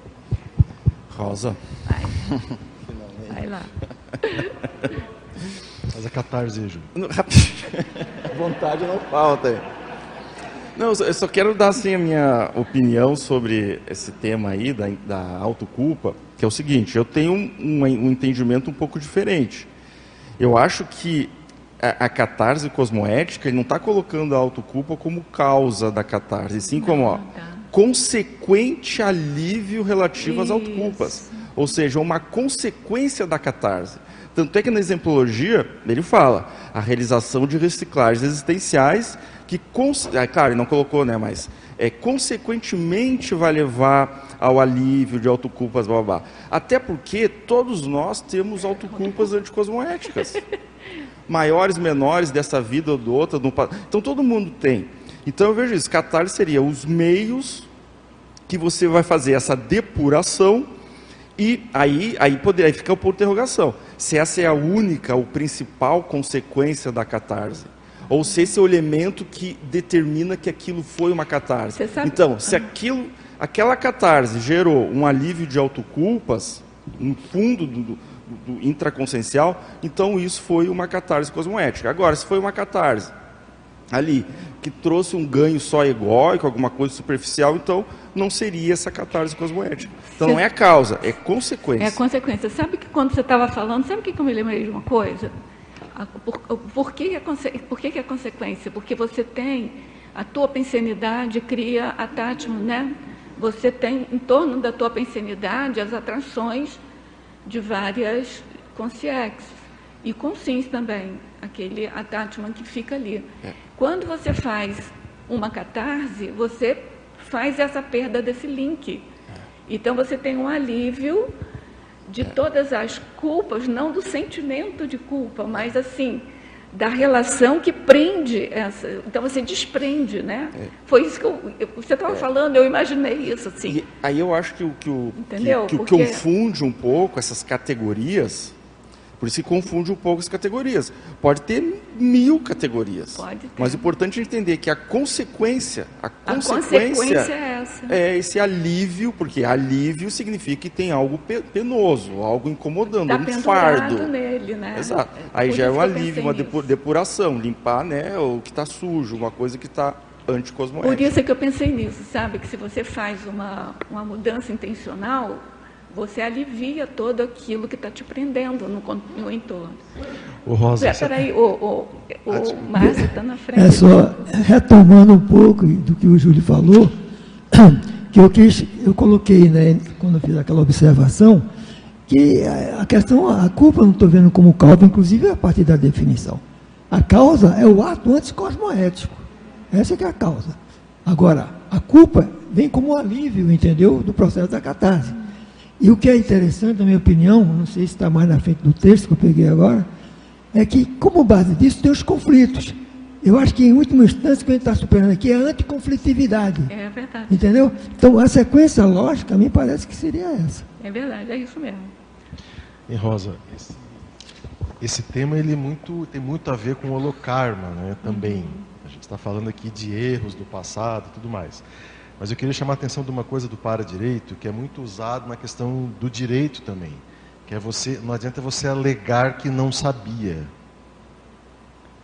Rosa. Vai, Vai lá. Faz a catarse, Ju. *laughs* Vontade não falta. Não, eu só quero dar assim a minha opinião sobre esse tema aí da, da autoculpa, que é o seguinte, eu tenho um, um, um entendimento um pouco diferente. Eu acho que a, a catarse cosmoética, ele não está colocando a autoculpa como causa da catarse, sim como ó, tá. consequente alívio relativo Isso. às autoculpas. Ou seja, uma consequência da catarse. Tanto é que na exemplologia ele fala a realização de reciclagens existenciais que, ah, claro, ele não colocou, né, mas é, consequentemente vai levar ao alívio de autoculpas, blá, blá, blá. Até porque todos nós temos autoculpas anticosmoéticas. *laughs* Maiores, menores, dessa vida ou do outra. Do... Então todo mundo tem. Então eu vejo isso. Catarse seria os meios que você vai fazer essa depuração e aí, aí, poderia aí fica o ponto de interrogação. Se essa é a única, ou principal consequência da catarse. Ou se esse é o elemento que determina que aquilo foi uma catarse. Então, se aquilo, aquela catarse gerou um alívio de autoculpas, no fundo do, do, do intraconsciencial, então isso foi uma catarse cosmoética. Agora, se foi uma catarse ali que trouxe um ganho só egóico, alguma coisa superficial, então não seria essa catarse cosmoética. Então não é a causa, é consequência. É a consequência. Sabe que quando você estava falando, sabe o que eu me lembrei de uma coisa? Por, por, que, a, por que, que é consequência? Porque você tem, a tua pensenidade cria a Tatman, né? Você tem em torno da tua pensenidade as atrações de várias consciências e consciência também, aquele attachment que fica ali. É. Quando você faz uma catarse, você faz essa perda desse link. Então você tem um alívio de todas as culpas, não do sentimento de culpa, mas assim, da relação que prende essa. Então você desprende, né? É. Foi isso que eu, você estava é. falando, eu imaginei isso assim. E aí eu acho que o que o Entendeu? que, que, Porque... confunde um pouco essas categorias por isso se confunde um pouco as categorias. Pode ter mil categorias. Pode ter. Mas é importante entender que a consequência, a, a consequência, consequência é, essa. é esse alívio, porque alívio significa que tem algo penoso, algo incomodando, tá um fardo. nele, né? Exato. É, Aí já é um alívio, uma nisso. depuração, limpar né, o que está sujo, uma coisa que está anticosmoética. Por isso é que eu pensei nisso, sabe? Que se você faz uma, uma mudança intencional, você alivia todo aquilo que está te prendendo no, no entorno. O Rosa, Espera aí, o, o, o Márcio está na frente. É só, retomando um pouco do que o Júlio falou, que eu, quis, eu coloquei, né, quando eu fiz aquela observação, que a questão, a culpa não estou vendo como causa, inclusive a partir da definição. A causa é o ato anticosmoético. Essa é, é a causa. Agora, a culpa vem como um alívio, entendeu? Do processo da catarse. E o que é interessante, na minha opinião, não sei se está mais na frente do texto que eu peguei agora, é que, como base disso, tem os conflitos. Eu acho que, em última instância, o que a gente está superando aqui é a anticonflitividade. É verdade. Entendeu? Então, a sequência lógica, me parece que seria essa. É verdade, é isso mesmo. E, Rosa, esse, esse tema ele é muito, tem muito a ver com o holocarma né, também. Uhum. A gente está falando aqui de erros do passado e tudo mais. Mas eu queria chamar a atenção de uma coisa do para-direito, que é muito usado na questão do direito também. Que é você, não adianta você alegar que não sabia.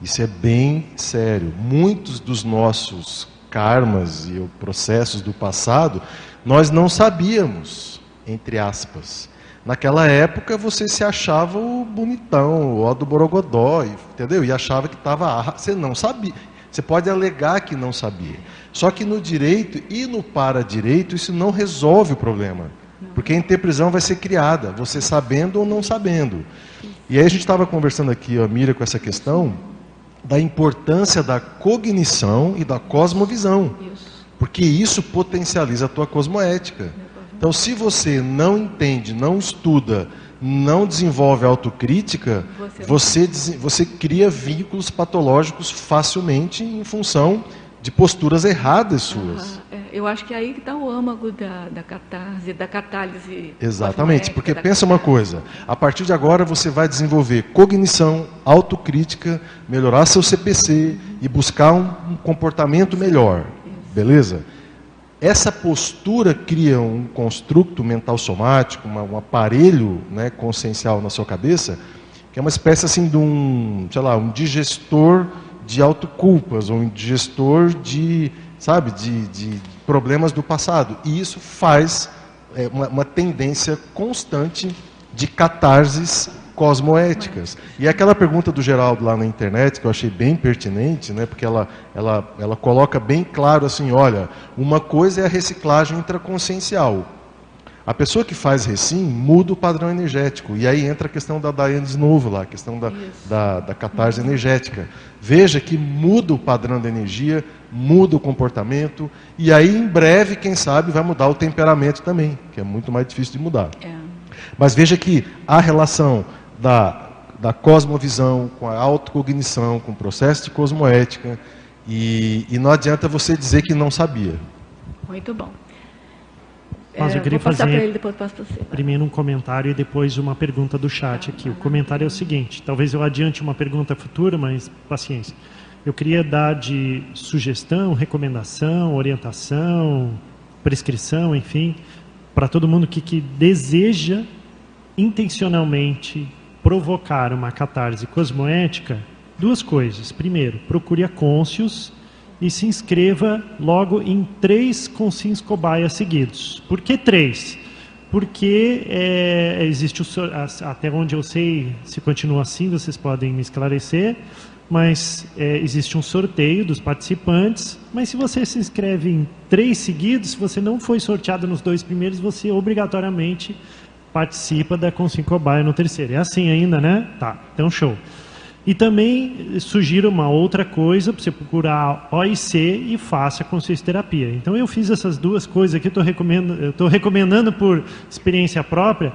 Isso é bem sério. Muitos dos nossos karmas e processos do passado, nós não sabíamos, entre aspas. Naquela época você se achava o bonitão, o ó do Borogodó, entendeu? E achava que estava. Você não sabia. Você pode alegar que não sabia. Só que no direito e no para-direito isso não resolve o problema. Porque a interprisão vai ser criada, você sabendo ou não sabendo. E aí a gente estava conversando aqui, a Mira, com essa questão da importância da cognição e da cosmovisão. Porque isso potencializa a tua cosmoética. Então, se você não entende, não estuda, não desenvolve autocrítica, você, você, você cria vínculos patológicos facilmente em função de posturas erradas suas. é, eu acho que é aí que está o âmago da, da catarse, da catálise. Exatamente, porque pensa uma coisa, a partir de agora você vai desenvolver cognição, autocrítica, melhorar seu CPC e buscar um, um comportamento melhor, beleza? Essa postura cria um construto mental somático, uma, um aparelho né, consciencial na sua cabeça, que é uma espécie assim de um, sei lá, um digestor de autoculpas, ou digestor de, sabe, de, de problemas do passado. E isso faz é, uma, uma, tendência constante de catarses cosmoéticas. E aquela pergunta do Geraldo lá na internet, que eu achei bem pertinente, né, porque ela, ela, ela coloca bem claro assim, olha, uma coisa é a reciclagem intraconsciencial. A pessoa que faz recim muda o padrão energético. E aí entra a questão da Daiane de novo lá, a questão da, da, da catarse energética. Veja que muda o padrão da energia, muda o comportamento, e aí em breve, quem sabe, vai mudar o temperamento também, que é muito mais difícil de mudar. É. Mas veja que a relação da, da cosmovisão com a autocognição, com o processo de cosmoética, e, e não adianta você dizer que não sabia. Muito bom. Mas eu é, queria fazer ele, você, primeiro um comentário e depois uma pergunta do chat aqui. O comentário é o seguinte: talvez eu adiante uma pergunta futura, mas paciência. Eu queria dar de sugestão, recomendação, orientação, prescrição, enfim, para todo mundo que, que deseja intencionalmente provocar uma catarse cosmoética, duas coisas. Primeiro, procure a Côncios e se inscreva logo em três consins cobaias seguidos. Por que três? Porque é, existe, o, até onde eu sei, se continua assim, vocês podem me esclarecer, mas é, existe um sorteio dos participantes, mas se você se inscreve em três seguidos, se você não foi sorteado nos dois primeiros, você obrigatoriamente participa da Consim Cobaia no terceiro. É assim ainda, né? Tá, então show. E também sugiro uma outra coisa para você procurar OIC e faça consciência terapia. Então eu fiz essas duas coisas aqui, estou recomendando, recomendando por experiência própria,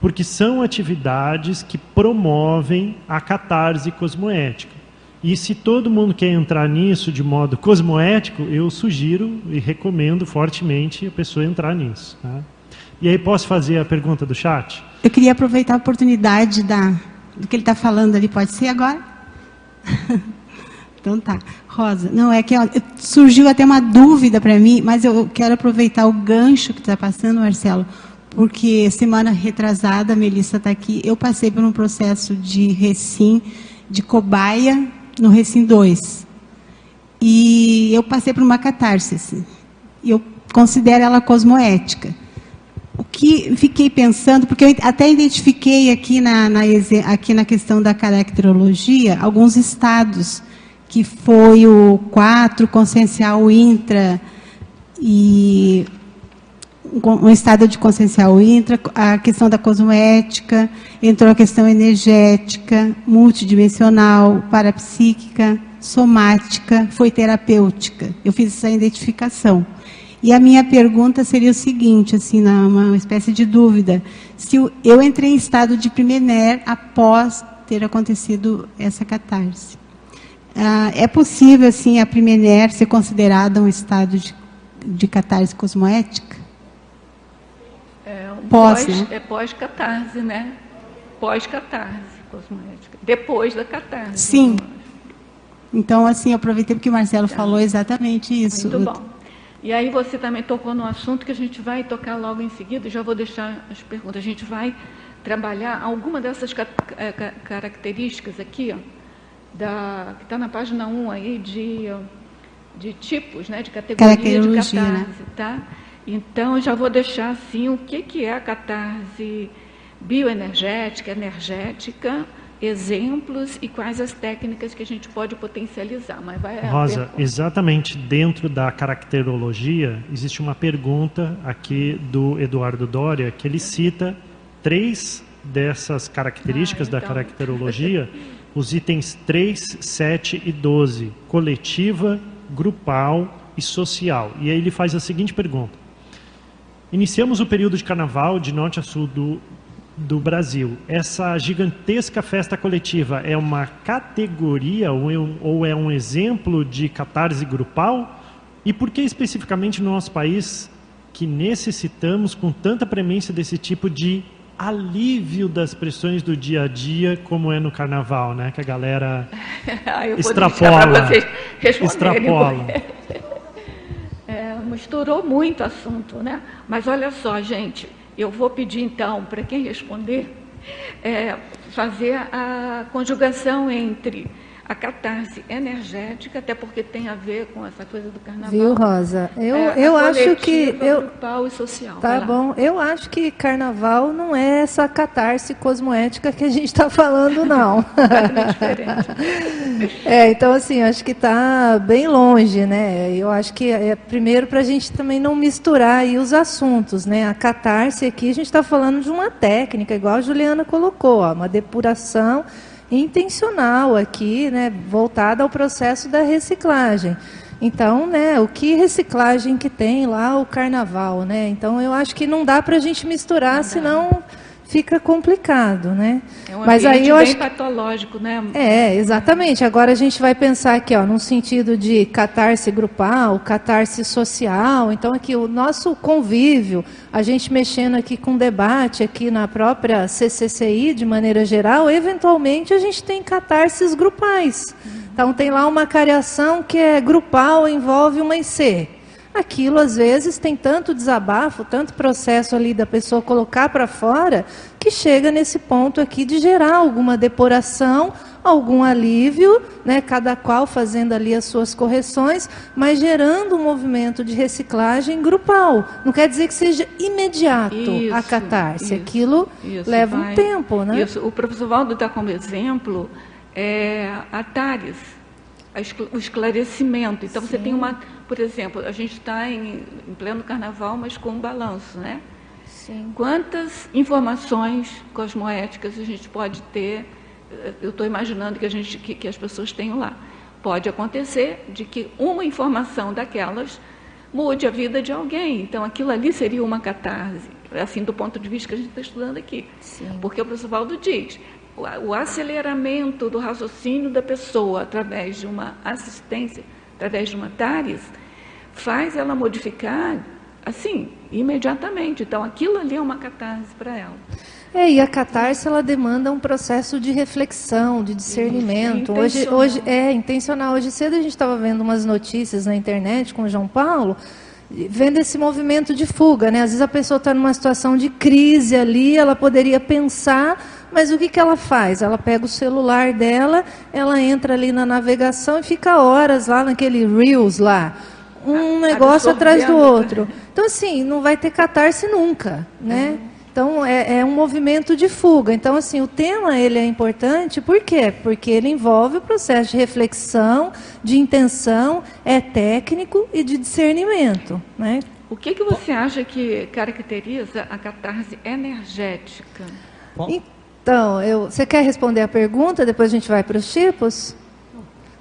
porque são atividades que promovem a catarse cosmoética. E se todo mundo quer entrar nisso de modo cosmoético, eu sugiro e recomendo fortemente a pessoa entrar nisso. Tá? E aí posso fazer a pergunta do chat? Eu queria aproveitar a oportunidade da do que ele está falando ali, pode ser agora? *laughs* então tá. Rosa, não, é que ó, surgiu até uma dúvida para mim, mas eu quero aproveitar o gancho que está passando, Marcelo, porque semana retrasada, a Melissa está aqui, eu passei por um processo de recim, de cobaia no recim 2. E eu passei por uma catarse. Assim. Eu considero ela cosmoética o que fiquei pensando, porque eu até identifiquei aqui na, na, aqui na questão da caracterologia alguns estados, que foi o 4, consciencial intra, e um estado de consciencial intra, a questão da cosmoética, entrou a questão energética, multidimensional, parapsíquica, somática, foi terapêutica. Eu fiz essa identificação. E a minha pergunta seria o seguinte, assim, uma espécie de dúvida: se eu entrei em estado de primener após ter acontecido essa catarse, ah, é possível, assim, a primener ser considerada um estado de, de catarse cosmoética? É um pós, pós, né? É pós-catarse, né? Pós-catarse cosmoética. Depois da catarse. Sim. Então, assim, aproveitei porque o Marcelo tá. falou exatamente isso. Muito bom. E aí você também tocou no assunto que a gente vai tocar logo em seguida, já vou deixar as perguntas. A gente vai trabalhar alguma dessas características aqui, ó, da, que está na página 1 aí, de, de tipos, né, de categoria de né? catarse. Né? Tá? Então, já vou deixar assim o que, que é a catarse bioenergética, energética, exemplos e quais as técnicas que a gente pode potencializar. Mas vai Rosa, exatamente dentro da caracterologia existe uma pergunta aqui do Eduardo Doria que ele cita três dessas características ah, então. da caracterologia, *laughs* os itens 3, 7 e 12, coletiva, grupal e social. E aí ele faz a seguinte pergunta: Iniciamos o período de carnaval de norte a sul do do Brasil. Essa gigantesca festa coletiva é uma categoria é ou é um exemplo de catarse grupal? E por que especificamente no nosso país que necessitamos com tanta premência desse tipo de alívio das pressões do dia a dia, como é no carnaval, né? Que a galera *laughs* extrapola. extrapola. *laughs* É, misturou muito assunto, né? Mas olha só, gente, eu vou pedir então para quem responder é, fazer a conjugação entre a catarse energética, até porque tem a ver com essa coisa do carnaval. Viu, Rosa? Eu, é, eu acho que eu grupal e social. Tá bom. Eu acho que carnaval não é essa catarse cosmoética que a gente está falando, não. *laughs* é, então assim, acho que está bem longe, né? Eu acho que é primeiro para a gente também não misturar aí os assuntos, né? A catarse aqui a gente está falando de uma técnica, igual a Juliana colocou, ó, uma depuração intencional aqui, né, voltada ao processo da reciclagem. Então, né, o que reciclagem que tem lá o carnaval, né? Então, eu acho que não dá para a gente misturar, senão fica complicado, né? É um Mas aí eu bem acho patológico, né? É, exatamente. Agora a gente vai pensar aqui, ó, num sentido de catarse grupal, catarse social. Então aqui o nosso convívio, a gente mexendo aqui com debate aqui na própria CCCI de maneira geral, eventualmente a gente tem catarses grupais. Então tem lá uma cariação que é grupal, envolve uma IC aquilo às vezes tem tanto desabafo, tanto processo ali da pessoa colocar para fora, que chega nesse ponto aqui de gerar alguma depuração, algum alívio, né, cada qual fazendo ali as suas correções, mas gerando um movimento de reciclagem grupal. Não quer dizer que seja imediato isso, a catarse, isso, aquilo isso, leva vai, um tempo. Né? Isso. O professor Valdo dá como exemplo é, a TARES, o esclarecimento. Então, Sim. você tem uma por exemplo, a gente está em, em, pleno carnaval, mas com um balanço, né? Sim. Quantas informações cosmoéticas a gente pode ter? Eh, eu estou imaginando que, a gente, que, que as pessoas tenham lá. Pode acontecer de que uma informação daquelas mude a vida de alguém. Então, aquilo ali seria uma catarse, assim, do ponto de vista que a gente está estudando aqui. Sim. Porque o professor Valdo diz, o, aceleramento do raciocínio da pessoa através de uma assistência, através de uma TARES, faz ela modificar assim, imediatamente. Então, aquilo ali é uma catarse para ela. É, e a catarse ela demanda um processo de reflexão, de discernimento. Isso, hoje, hoje é intencional. Hoje cedo a gente estava vendo umas notícias na internet com o João Paulo, vendo esse movimento de fuga, né? Às vezes a pessoa está numa situação de crise ali, ela poderia pensar, mas o que, que ela faz? Ela pega o celular dela, ela entra ali na navegação e fica horas lá naquele Reels lá um negócio atrás do outro. Então, assim, não vai ter catarse nunca, né? Uhum. Então, é, é, um movimento de fuga. Então, assim, o tema ele é importante, por quê? Porque ele envolve o processo de reflexão, de intenção, é técnico e de discernimento, né? O que, que você acha que caracteriza a catarse energética? Então, eu, você quer responder a pergunta, depois a gente vai para os tipos?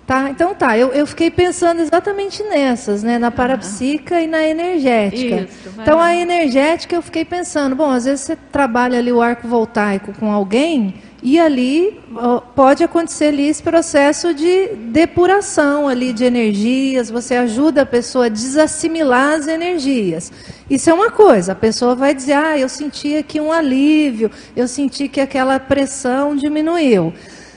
Tá, então tá, eu, eu fiquei pensando exatamente nessas, né, na parapsíquica uhum. e na energética. Isso, então a energética eu fiquei pensando, bom, às vezes você trabalha ali o arco voltaico com alguém e ali ó, pode acontecer ali esse processo de depuração ali de energias, você ajuda a pessoa a desassimilar as energias. Isso é uma coisa, a pessoa vai dizer, ah, eu senti aqui um alívio, eu senti que aquela pressão diminuiu.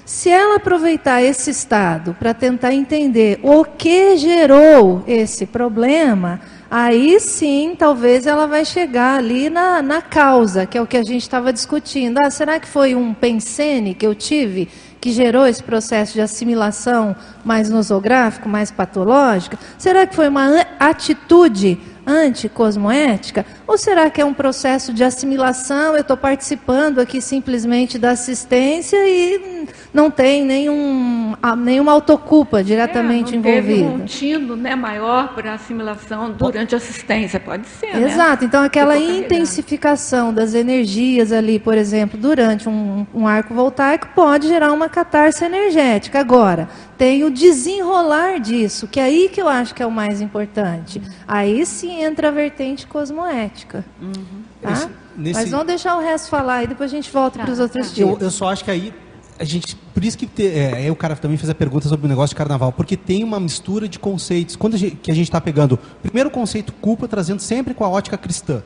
Se ela aproveitar esse estado para tentar entender o que gerou esse problema, aí sim talvez ela vai chegar ali na, na causa, que é o que a gente estava discutindo. Ah, será que foi um pensene que eu tive que gerou esse processo de assimilação mais nosográfico, mais patológico? Será que foi uma atitude anticosmoética? Ou será que é um processo de assimilação? Eu estou participando aqui simplesmente da assistência e não tem nenhum, nenhuma autoculpa diretamente é, não envolvida. Teve um tino né, maior para assimilação durante a assistência, pode ser. Né? Exato, né? então aquela intensificação das energias ali, por exemplo, durante um, um arco voltaico, pode gerar uma catarse energética. Agora, tem o desenrolar disso, que é aí que eu acho que é o mais importante. Aí sim entra a vertente cosmoética. Uhum. Tá? Nesse... Mas vamos deixar o resto falar e depois a gente volta tá, para os outros tá. tipos. Eu, eu, só acho que aí a gente, por isso que te, é, o cara também fez a pergunta sobre o negócio de carnaval, porque tem uma mistura de conceitos. Quando a gente, que a gente está pegando, primeiro conceito culpa trazendo sempre com a ótica cristã.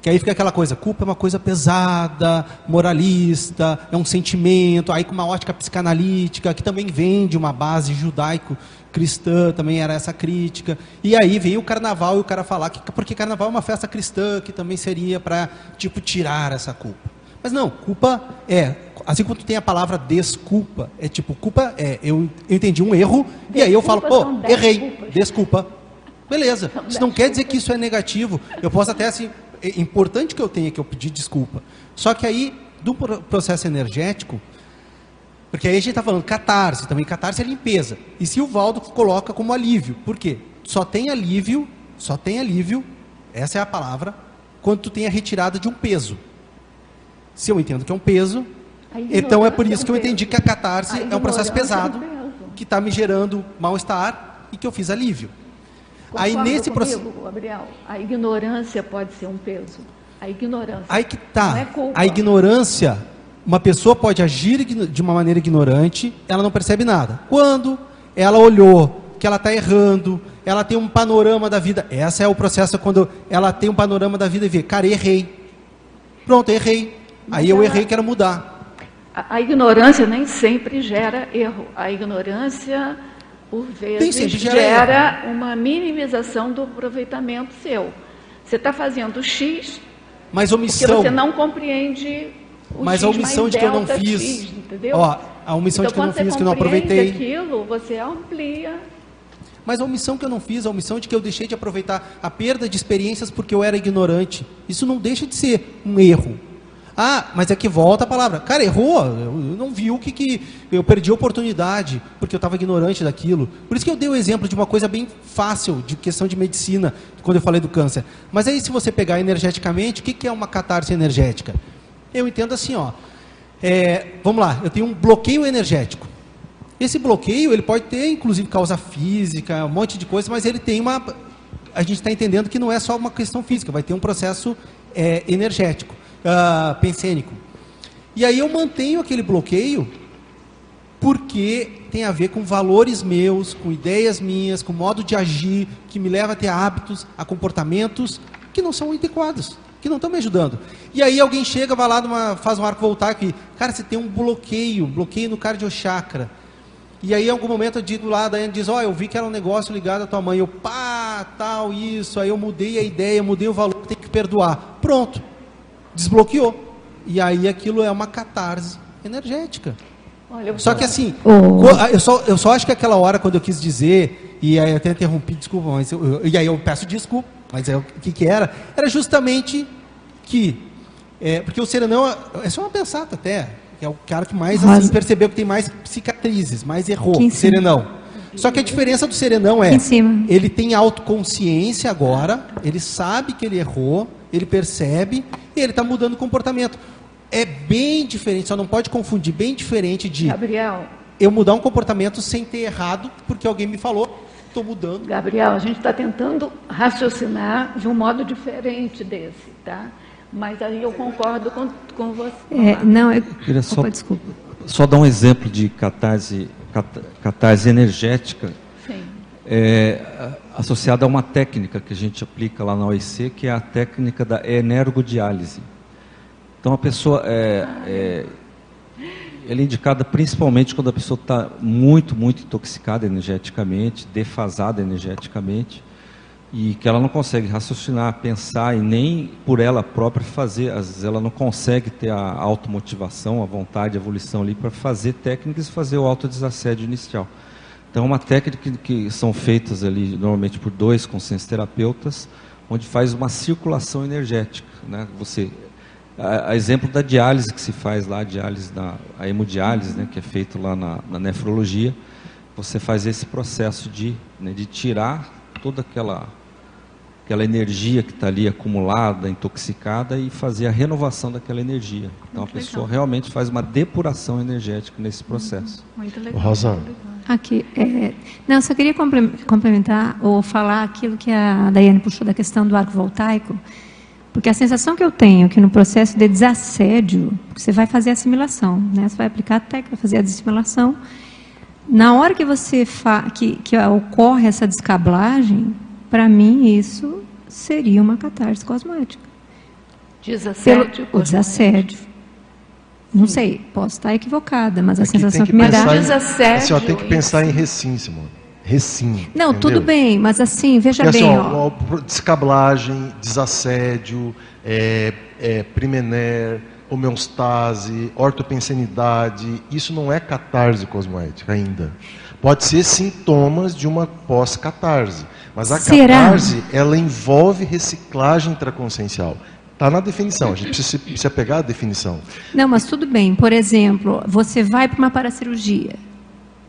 Que aí fica aquela coisa, culpa é uma coisa pesada, moralista, é um sentimento, aí com uma ótica psicanalítica, que também vem de uma base judaico-cristã, também era essa crítica. E aí veio o carnaval e o cara falar que, porque carnaval é uma festa cristã, que também seria para, tipo, tirar essa culpa. Mas não, culpa é assim como tem a palavra desculpa, é tipo, culpa é, eu, eu entendi um erro, e aí eu falo, pô, errei, desculpas. desculpa. Beleza. Isso não quer dizer que isso é negativo. Eu posso até assim, é importante que eu tenha que eu pedir desculpa. Só que aí, do processo energético, porque aí a gente está falando catarse, também catarse é limpeza. E se o Valdo coloca como alívio, por quê? Só tem alívio, só tem alívio, essa é a palavra, quando tu tem a retirada de um peso. Se eu entendo que é um peso, então é por isso que eu entendi que a catarse a é um processo pesado, que está me gerando mal-estar e que eu fiz alívio. Aí nesse processo. Gabriel, a ignorância pode ser um peso. A ignorância. Aí que tá. É a ignorância, uma pessoa pode agir de uma maneira ignorante, ela não percebe nada. Quando ela olhou que ela está errando, ela tem um panorama da vida. Esse é o processo quando ela tem um panorama da vida e vê, cara, errei. Pronto, errei. Mas Aí eu ela... errei, quero mudar. A, a ignorância nem sempre gera erro. A ignorância por vezes gera uma minimização do aproveitamento seu. Você está fazendo X, mas omissão, porque você não compreende o mas X, a omissão de que eu não fiz, X, entendeu? Ó, a omissão então, de que eu não fiz, que eu não aproveitei. aquilo, você amplia. Mas a omissão que eu não fiz, a omissão de que eu deixei de aproveitar a perda de experiências porque eu era ignorante, isso não deixa de ser um erro. Ah, mas é que volta a palavra. Cara, errou. Eu não viu que, que eu perdi a oportunidade porque eu estava ignorante daquilo. Por isso que eu dei o exemplo de uma coisa bem fácil, de questão de medicina, quando eu falei do câncer. Mas aí, se você pegar energeticamente, o que, que é uma catarse energética? Eu entendo assim, ó. É, vamos lá, eu tenho um bloqueio energético. Esse bloqueio, ele pode ter, inclusive, causa física, um monte de coisa, mas ele tem uma. A gente está entendendo que não é só uma questão física, vai ter um processo é, energético uh, pensênico. E aí eu mantenho aquele bloqueio porque tem a ver com valores meus, com ideias minhas, com modo de agir, que me leva a ter hábitos, a comportamentos que não são adequados, que não estão me ajudando. E aí alguém chega, vai lá, numa, faz um arco voltaico e, cara, você tem um bloqueio, bloqueio no cardiochakra. E aí, em algum momento, eu digo lá, daí diz, ó, oh, eu vi que era um negócio ligado à tua mãe. Eu, pá, tal, isso. Aí eu mudei a ideia, mudei o valor, tem que perdoar. Pronto desbloqueou. E aí aquilo é uma catarse energética. Olha, só que assim, oh. eu, só, eu só acho que aquela hora quando eu quis dizer, e aí eu até interrompi, desculpa, mas eu, eu, e aí eu peço desculpa, mas é, o que, que era? Era justamente que, é, porque o serenão é só uma pensata até, que é o cara que mais assim, percebeu que tem mais cicatrizes, mais errou, serenão. Só que a diferença do serenão é, ele tem autoconsciência agora, ele sabe que ele errou, ele percebe e ele está mudando o comportamento. É bem diferente, só não pode confundir, bem diferente de Gabriel. eu mudar um comportamento sem ter errado, porque alguém me falou, estou mudando. Gabriel, a gente está tentando raciocinar de um modo diferente desse, tá? Mas aí eu concordo com, com você. É, não, eu... Queria só, Opa, desculpa. só dar um exemplo de catarse, catarse energética. É, associada a uma técnica que a gente aplica lá na OIC, que é a técnica da energodiálise. Então, a pessoa é, é, ela é indicada principalmente quando a pessoa está muito, muito intoxicada energeticamente, defasada energeticamente, e que ela não consegue raciocinar, pensar e nem por ela própria fazer. Às vezes ela não consegue ter a automotivação, a vontade, a evolução ali para fazer técnicas e fazer o autodesassédio inicial. Então, é uma técnica que, que são feitas ali normalmente por dois consciências terapeutas, onde faz uma circulação energética. Né? Você, a, a, exemplo da diálise que se faz lá, a diálise da, a hemodiálise, né, que é feito lá na, na nefrologia, você faz esse processo de, né, de tirar toda aquela aquela energia que está ali acumulada, intoxicada e fazer a renovação daquela energia. Então Muito a pessoa legal. realmente faz uma depuração energética nesse processo. Muito legal. Rosa, Aqui, é, não, só queria complementar ou falar aquilo que a Daiane puxou da questão do arco voltaico, porque a sensação que eu tenho é que no processo de desassédio, você vai fazer assimilação, né? Você vai aplicar a técnica, fazer a assimilação. Na hora que você fa que, que ocorre essa descablagem, para mim isso seria uma catarse cosmética. Desassédio. Pelo, o desassédio. Não sei, posso estar equivocada, mas a sensação que, que me dá. Em, assim, ó, tem que pensar em recim, Simone. Recim. Não, entendeu? tudo bem, mas assim, veja Porque, assim, bem. Assim, ó, ó, descablagem, desassédio, é, é, primener, homeostase, ortopensenidade, isso não é catarse cosmoética ainda. Pode ser sintomas de uma pós-catarse, mas a Será? catarse ela envolve reciclagem intraconsciencial. Está na definição, a gente precisa, precisa pegar a definição. Não, mas tudo bem. Por exemplo, você vai para uma paracirurgia.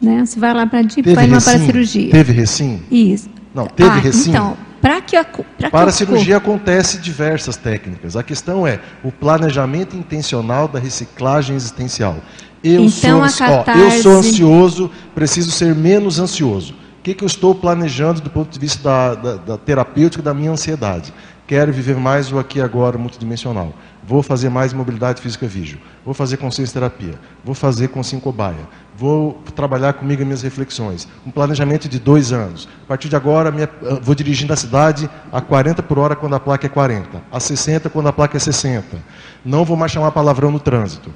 Né? Você vai lá para vai uma paracirurgia. Teve recim? Isso. Não, teve ah, recim? Então, para que a pra Para a cirurgia acontece diversas técnicas. A questão é o planejamento intencional da reciclagem existencial. Eu, então, sou, catarse... ó, eu sou ansioso, preciso ser menos ansioso. O que, que eu estou planejando do ponto de vista da, da, da terapêutica da minha ansiedade? Quero viver mais o aqui e agora multidimensional. Vou fazer mais mobilidade física vídeo. Vou fazer consciência terapia. Vou fazer com cinco cobaia. Vou trabalhar comigo as minhas reflexões. Um planejamento de dois anos. A partir de agora, minha, vou dirigindo a cidade a 40 por hora quando a placa é 40. A 60 quando a placa é 60. Não vou mais chamar palavrão no trânsito.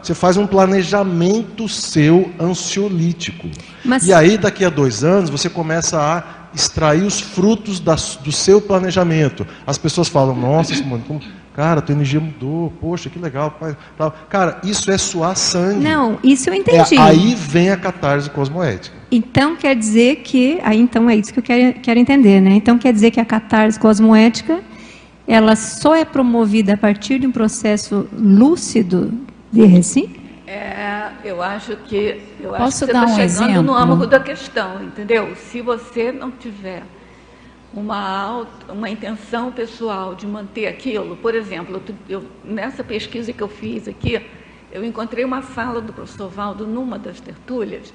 Você faz um planejamento seu ansiolítico. Mas... E aí, daqui a dois anos, você começa a extrair os frutos da, do seu planejamento. As pessoas falam, nossa, Simone, como, cara, tua energia mudou, poxa, que legal. Cara, isso é suar sangue. Não, isso eu entendi. É, aí vem a catarse cosmoética. Então quer dizer que, aí então é isso que eu quero, quero entender, né? Então quer dizer que a catarse cosmoética, ela só é promovida a partir de um processo lúcido de recim? É, eu acho que eu Posso acho que você dar está um chegando exemplo? no âmago da questão, entendeu? Se você não tiver uma, auto, uma intenção pessoal de manter aquilo, por exemplo, eu, nessa pesquisa que eu fiz aqui, eu encontrei uma fala do professor Valdo numa das tertúlias,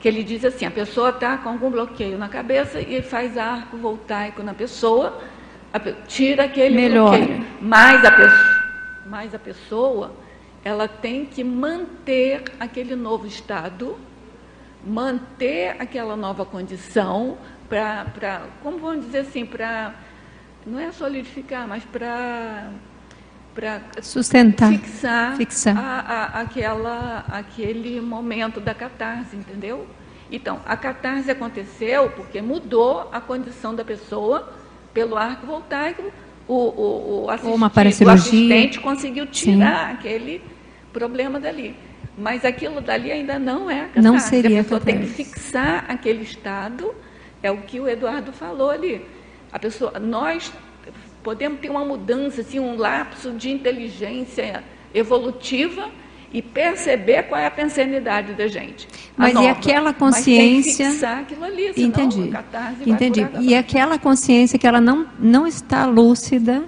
que ele diz assim, a pessoa está com algum bloqueio na cabeça e faz arco voltaico na pessoa, tira aquele Melhora. bloqueio. Mas a, mas a pessoa ela tem que manter aquele novo estado, manter aquela nova condição para, como vamos dizer assim, para, não é solidificar, mas para para sustentar, fixar, fixar. A, a, aquela, aquele momento da catarse, entendeu? Então, a catarse aconteceu porque mudou a condição da pessoa pelo arco voltaico, o, o, o, assistente, o assistente conseguiu tirar Sim. aquele problema dali. Mas aquilo dali ainda não é a catarse. Não seria a pessoa tem que fixar aquele estado, é o que o Eduardo falou ali. A pessoa, nós podemos ter uma mudança, assim, um lapso de inteligência evolutiva e perceber qual é a pensanidade da gente. Mas nova. e aquela consciência. Mas tem que aquilo ali, senão Entendi. Entendi. E aquela consciência que ela não, não está lúcida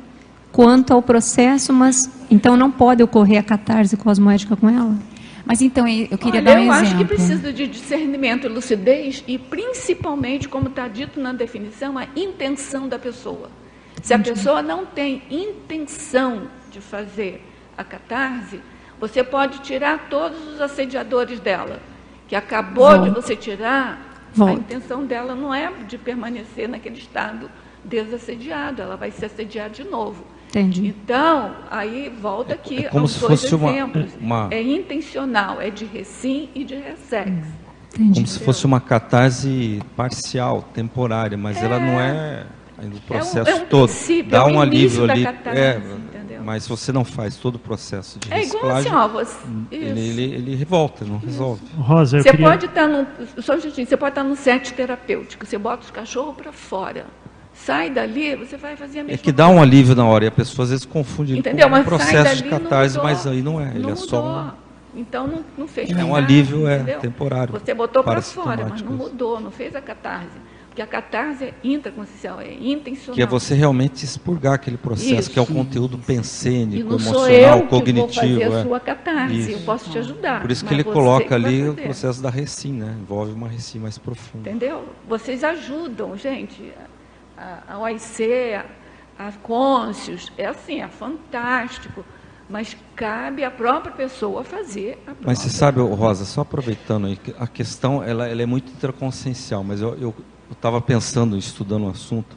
quanto ao processo, mas então não pode ocorrer a catarse cosmoética com ela? Mas então eu queria Olha, dar um eu exemplo. acho que precisa de discernimento e lucidez e principalmente, como está dito na definição, a intenção da pessoa. Se a pessoa não tem intenção de fazer a catarse, você pode tirar todos os assediadores dela, que acabou Volta. de você tirar, Volta. a intenção dela não é de permanecer naquele estado desassediado, ela vai se assediar de novo. Entendi. Então, aí volta aqui é como aos se dois fosse exemplos. Uma, uma... É intencional, é de recim e de ressex. Entendi. Como se fosse uma catarse parcial, temporária, mas é... ela não é ainda o processo é um, é um todo. Dá é um alívio ali. Catarse, é, mas você não faz todo o processo de é igual assim, ó, você, ele, ele, ele, revolta, não resolve. Rosa, você queria... pode estar no, só um você pode estar no set terapêutico, você bota os cachorros para fora sai dali, você vai fazer a mesma É que dá um alívio na hora, e a pessoa às vezes confunde Entendeu? com um processo de catarse, mas aí não é, ele não é só uma... Então não, não fez É um alívio é, temporário. Você botou para fora, mas não mudou, não fez a catarse. Porque a catarse é intraconsciencial, é intencional. Que é você realmente expurgar aquele processo, Isso. que é o conteúdo pensênico, emocional, sou eu cognitivo. Que vou fazer a é. sua catarse, Isso. eu posso te ajudar. Por isso que ele coloca ali o processo da recim, né? Envolve uma recim mais profunda. Entendeu? Vocês ajudam, gente a, a OIC, a, a Côncios, é assim, é fantástico. Mas cabe à própria pessoa fazer a prova. Mas você sabe, Rosa, só aproveitando aí, a questão ela, ela é muito interconsciencial, mas eu estava pensando, estudando o assunto,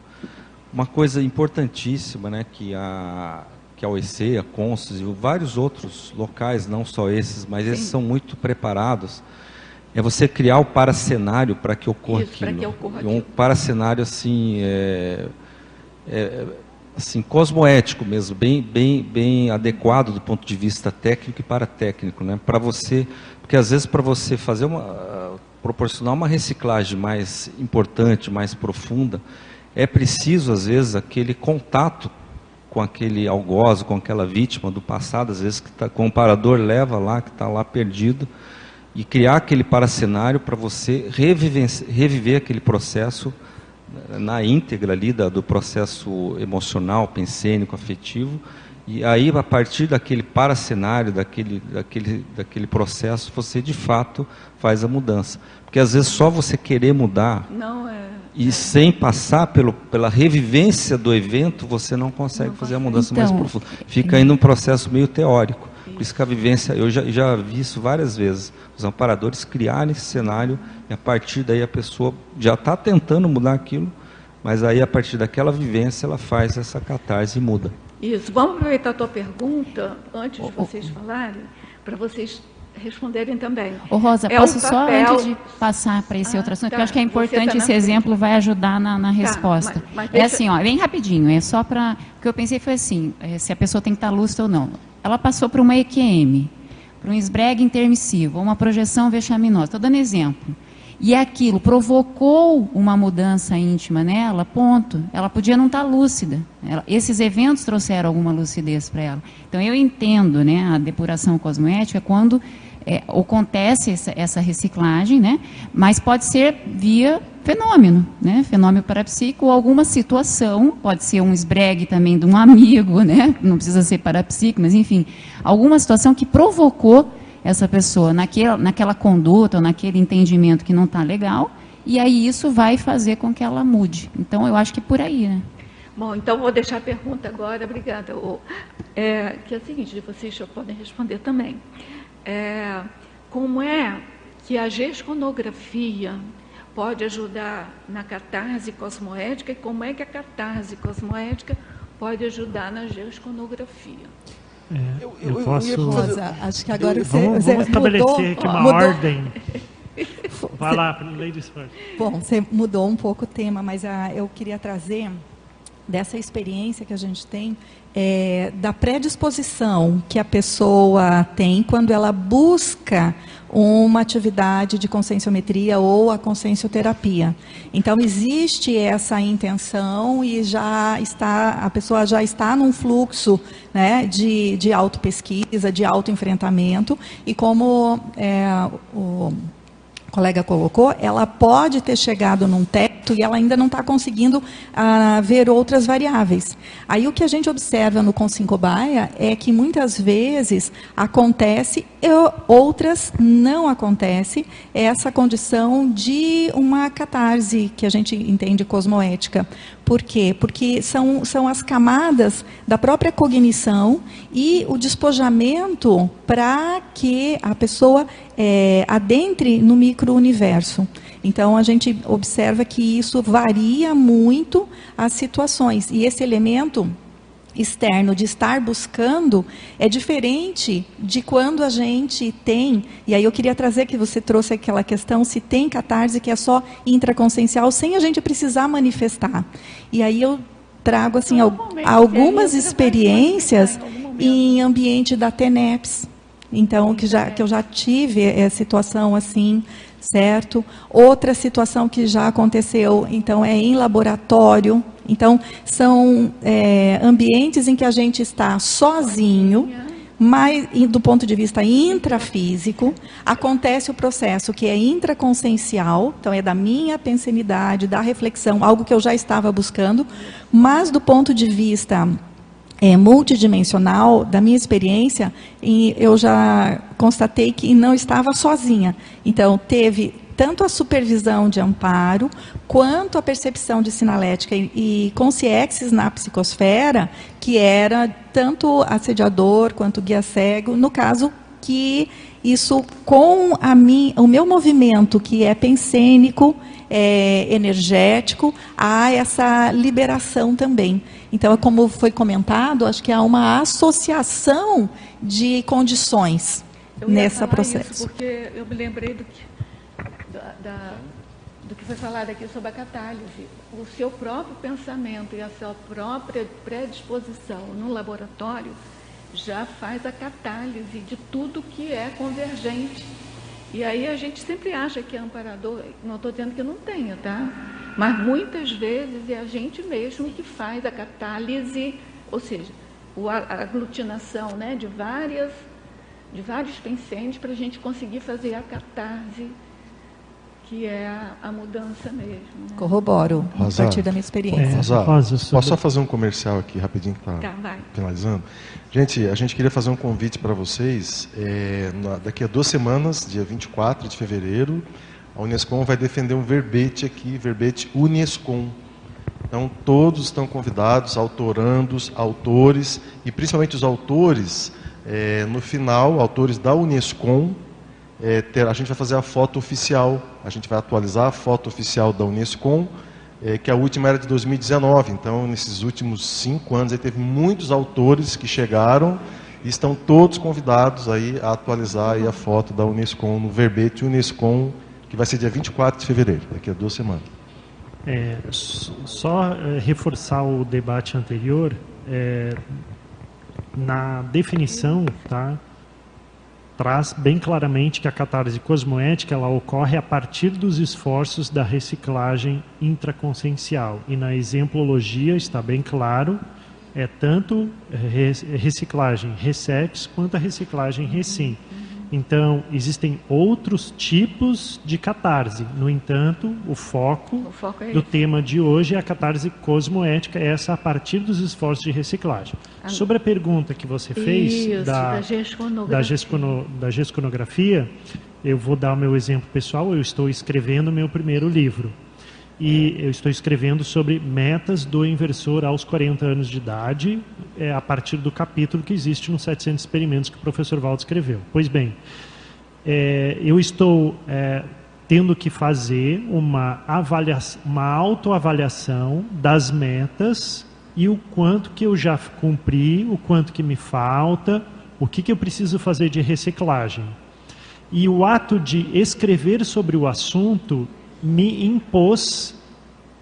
uma coisa importantíssima, né, que a, que a OEC, a Constos e vários outros locais, não só esses, mas Sim. esses são muito preparados, é você criar o paracenário para que ocorra Isso, aquilo. Que ocorra um paracenário assim, é, é, assim, cosmoético mesmo, bem, bem, bem adequado do ponto de vista técnico e paratécnico, né? Para você, porque às vezes para você fazer uma, proporcionar uma reciclagem mais importante, mais profunda, é preciso às vezes aquele contato com aquele algoz, com aquela vítima do passado, às vezes que tá, o comparador leva lá, que está lá perdido, e criar aquele paracenário para você reviver, reviver aquele processo na íntegra ali da, do processo emocional, pensênico, afetivo, e aí a partir daquele paracenário, daquele, daquele, daquele processo, você de fato faz a mudança. Porque às vezes só você querer mudar é, e é. sem passar pelo, pela revivência do evento, você não consegue não fazer a mudança então, mais profunda. Fica ainda um processo meio teórico. Por isso que a vivência, eu já, já vi isso várias vezes, os amparadores criarem esse cenário e a partir daí a pessoa já está tentando mudar aquilo, mas aí a partir daquela vivência ela faz essa catarse e muda. Isso. Vamos aproveitar a tua pergunta antes de vocês falarem, para vocês responderem também. Ô Rosa, é posso um só antes de passar para esse ah, outro assunto, tá. que eu acho que é importante tá esse exemplo, vai ajudar na, na tá, resposta. Mas, mas é deixa... É assim, ó, bem rapidinho, é só para... O que eu pensei foi assim, é, se a pessoa tem que estar lúcida ou não ela passou por uma EQM, por um esbregue intermissivo, uma projeção vexaminosa. Estou dando exemplo. E aquilo provocou uma mudança íntima nela, ponto. Ela podia não estar lúcida. Ela, esses eventos trouxeram alguma lucidez para ela. Então eu entendo né, a depuração cosmoética quando é, acontece essa, essa, reciclagem, né, mas pode ser via fenômeno, né? Fenômeno parapsíquico ou alguma situação, pode ser um esbregue também de um *laughs* amigo, né? Não precisa ser parapsíquico, mas enfim, alguma situação que provocou essa pessoa naquela, naquela conduta, ou naquele entendimento que não está legal, e aí isso vai fazer com que ela mude. Então, eu acho que é por aí, né? Bom, então vou deixar a pergunta agora, obrigada. É, que é o seguinte, vocês já podem responder também. É, como é que a gesconografia pode ajudar na catarse cosmoética e como é que a catarse cosmoética pode ajudar na geosconografia. É, eu, eu, eu, posso... Rosa, acho que agora eu, você, vamos, você vamos estabelecer mudou, aqui uma mudou. ordem. *laughs* Vai lá, ladies first. Bom, você mudou um pouco o tema, mas ah, eu queria trazer dessa experiência que a gente tem é, da predisposição que a pessoa tem quando ela busca uma atividade de conscienciometria ou a consciencioterapia. Então existe essa intenção e já está a pessoa já está num fluxo né, de, de autopesquisa, de autoenfrentamento e como é, o colega colocou, ela pode ter chegado num teto e ela ainda não está conseguindo ah, ver outras variáveis. Aí o que a gente observa no Consincobaia é que muitas vezes acontece outras não acontece essa condição de uma catarse que a gente entende cosmoética. Por quê? Porque são, são as camadas da própria cognição e o despojamento para que a pessoa é, adentre no micro-universo. Então, a gente observa que isso varia muito as situações. E esse elemento externo de estar buscando é diferente de quando a gente tem, e aí eu queria trazer que você trouxe aquela questão se tem catarse que é só intraconsciencial sem a gente precisar manifestar. E aí eu trago assim algumas experiências em ambiente da TENEPS. Então, que, já, que eu já tive é, situação assim, certo? Outra situação que já aconteceu, então, é em laboratório. Então, são é, ambientes em que a gente está sozinho, mas do ponto de vista intrafísico, acontece o processo que é intraconsciencial, então é da minha pensenidade, da reflexão, algo que eu já estava buscando, mas do ponto de vista é, multidimensional, da minha experiência, eu já constatei que não estava sozinha. Então, teve tanto a supervisão de amparo, quanto a percepção de sinalética e, e consciexes na psicosfera, que era tanto assediador quanto guia cego, no caso que isso com a mim, o meu movimento, que é pensênico, é, energético, há essa liberação também. Então, como foi comentado, acho que há uma associação de condições nesse processo. Isso porque eu me lembrei do que, da, da, do que foi falado aqui sobre a catálise. O seu próprio pensamento e a sua própria predisposição no laboratório já faz a catálise de tudo que é convergente. E aí a gente sempre acha que é amparador, não estou dizendo que não tenha, tá? Mas muitas vezes é a gente mesmo que faz a catálise, ou seja, a aglutinação né, de, várias, de vários pensamentos para a gente conseguir fazer a catarse que é a, a mudança mesmo. Né? Corroboro, Rosa, a partir da minha experiência. Rosa, Rosa sobre... posso só fazer um comercial aqui rapidinho que está tá, finalizando? Gente, a gente queria fazer um convite para vocês. É, na, daqui a duas semanas, dia 24 de fevereiro, a Unescom vai defender um verbete aqui, verbete Unescom. Então, todos estão convidados, autorandos, autores, e principalmente os autores, é, no final, autores da Unescom, é, ter, a gente vai fazer a foto oficial, a gente vai atualizar a foto oficial da Unescom, é, que a última era de 2019. Então, nesses últimos cinco anos, aí teve muitos autores que chegaram e estão todos convidados aí a atualizar aí a foto da Unescom no verbete Unescom, que vai ser dia 24 de fevereiro, daqui a duas semanas. É, só é, reforçar o debate anterior, é, na definição, tá? traz bem claramente que a catarse cosmoética ela ocorre a partir dos esforços da reciclagem intraconsciencial. E na exemplologia está bem claro, é tanto reciclagem resetes quanto a reciclagem recim. Então, existem outros tipos de catarse. No entanto, o foco, o foco é do tema de hoje é a catarse cosmoética, essa a partir dos esforços de reciclagem. Ah, Sobre a pergunta que você fez isso, da, da, gesconografia. Da, da gesconografia, eu vou dar o meu exemplo pessoal. Eu estou escrevendo meu primeiro livro e eu estou escrevendo sobre metas do inversor aos 40 anos de idade, é, a partir do capítulo que existe nos 700 experimentos que o professor Valdo escreveu. Pois bem, é, eu estou é, tendo que fazer uma, avaliação, uma autoavaliação das metas e o quanto que eu já cumpri, o quanto que me falta, o que, que eu preciso fazer de reciclagem. E o ato de escrever sobre o assunto me impôs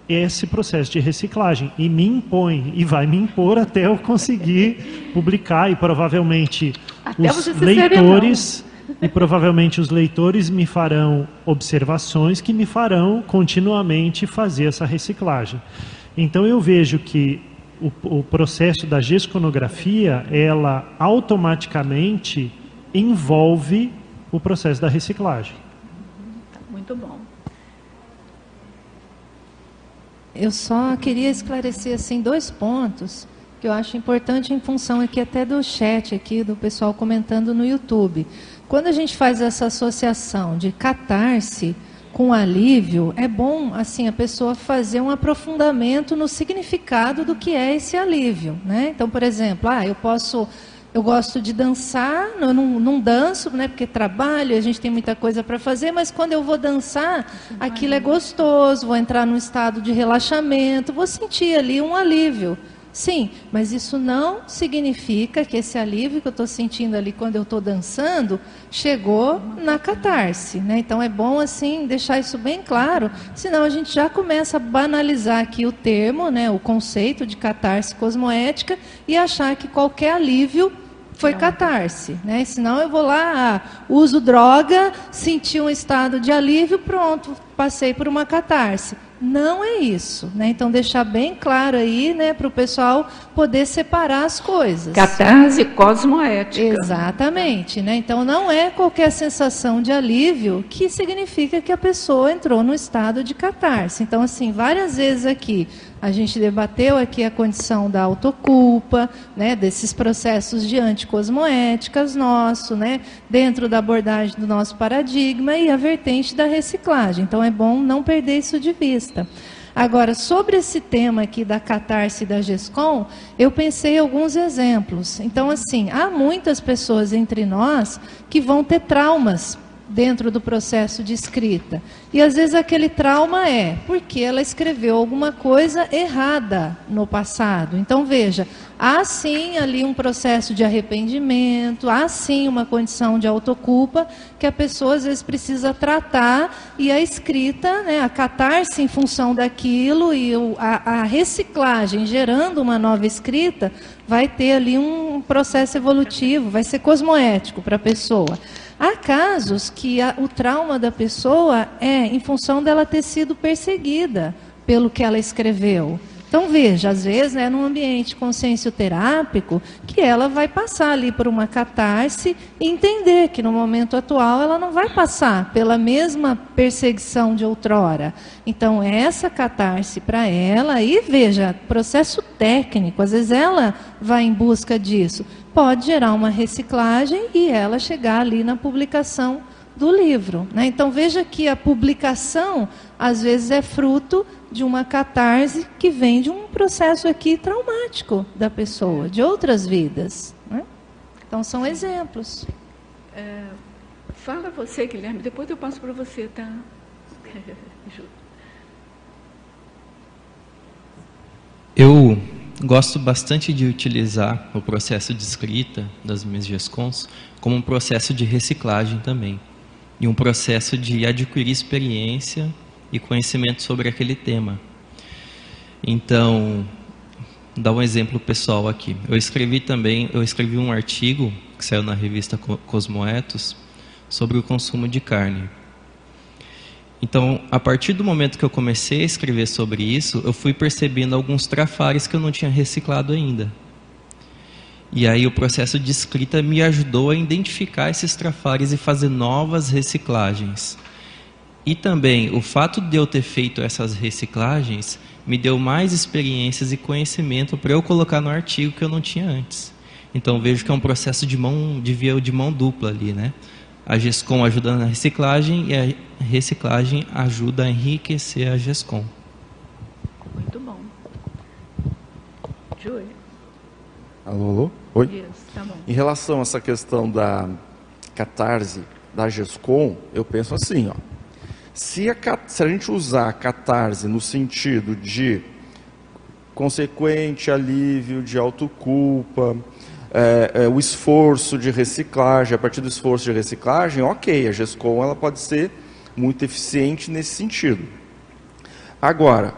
esse processo de reciclagem e me impõe e vai me impor até eu conseguir publicar e provavelmente até os leitores e provavelmente os leitores me farão observações que me farão continuamente fazer essa reciclagem. Então eu vejo que o, o processo da gesconografia ela automaticamente envolve o processo da reciclagem. Muito bom. Eu só queria esclarecer assim dois pontos que eu acho importante em função aqui até do chat aqui do pessoal comentando no YouTube. Quando a gente faz essa associação de catarse com alívio, é bom assim a pessoa fazer um aprofundamento no significado do que é esse alívio, né? Então, por exemplo, ah, eu posso eu gosto de dançar, eu não, não danço, né, porque trabalho, a gente tem muita coisa para fazer, mas quando eu vou dançar, aquilo é gostoso, vou entrar num estado de relaxamento, vou sentir ali um alívio. Sim, mas isso não significa que esse alívio que eu estou sentindo ali quando eu estou dançando chegou na catarse. Né? Então é bom assim deixar isso bem claro, senão a gente já começa a banalizar aqui o termo, né, o conceito de catarse cosmoética e achar que qualquer alívio foi catarse, né? Senão eu vou lá, uso droga, senti um estado de alívio, pronto, passei por uma catarse. Não é isso, né? Então deixar bem claro aí, né, para o pessoal poder separar as coisas. Catarse cosmoética. Exatamente, né? Então não é qualquer sensação de alívio que significa que a pessoa entrou no estado de catarse. Então assim, várias vezes aqui a gente debateu aqui a condição da autoculpa, né, desses processos de anticosmoéticas nosso, né, dentro da abordagem do nosso paradigma e a vertente da reciclagem. Então é bom não perder isso de vista. Agora, sobre esse tema aqui da catarse da GESCOM, eu pensei alguns exemplos. Então, assim, há muitas pessoas entre nós que vão ter traumas dentro do processo de escrita. E às vezes aquele trauma é porque ela escreveu alguma coisa errada no passado. Então veja, há sim ali um processo de arrependimento, há sim uma condição de autoculpa que a pessoa às vezes precisa tratar e a escrita, né, a catar-se em função daquilo e a, a reciclagem gerando uma nova escrita vai ter ali um processo evolutivo, vai ser cosmoético para a pessoa. Há casos que a, o trauma da pessoa é em função dela ter sido perseguida pelo que ela escreveu. Então, veja, às vezes, é num ambiente consciencioterápico, que ela vai passar ali por uma catarse e entender que no momento atual ela não vai passar pela mesma perseguição de outrora. Então, essa catarse para ela, e veja, processo técnico, às vezes ela vai em busca disso, pode gerar uma reciclagem e ela chegar ali na publicação do livro. Né? Então, veja que a publicação, às vezes, é fruto de uma catarse que vem de um processo aqui traumático da pessoa, de outras vidas. Né? Então são exemplos. É, fala você, Guilherme, depois eu passo para você, tá? *laughs* Eu gosto bastante de utilizar o processo de escrita das minhas GESCONs como um processo de reciclagem também. E um processo de adquirir experiência e conhecimento sobre aquele tema. Então, dar um exemplo pessoal aqui. Eu escrevi também, eu escrevi um artigo que saiu na revista Cosmoetos sobre o consumo de carne. Então, a partir do momento que eu comecei a escrever sobre isso, eu fui percebendo alguns trafares que eu não tinha reciclado ainda. E aí o processo de escrita me ajudou a identificar esses trafares e fazer novas reciclagens. E também o fato de eu ter feito essas reciclagens me deu mais experiências e conhecimento para eu colocar no artigo que eu não tinha antes. Então vejo que é um processo de mão de via de mão dupla ali, né? A GESCOM ajuda na reciclagem e a reciclagem ajuda a enriquecer a GESCOM. Muito bom. Júlio. Alô, alô? Oi? Isso, tá bom. Em relação a essa questão da catarse da GESCOM, eu penso assim, ó. Se a, se a gente usar a catarse no sentido de consequente alívio de autoculpa, é, é, o esforço de reciclagem, a partir do esforço de reciclagem, ok, a GESCOM ela pode ser muito eficiente nesse sentido. Agora,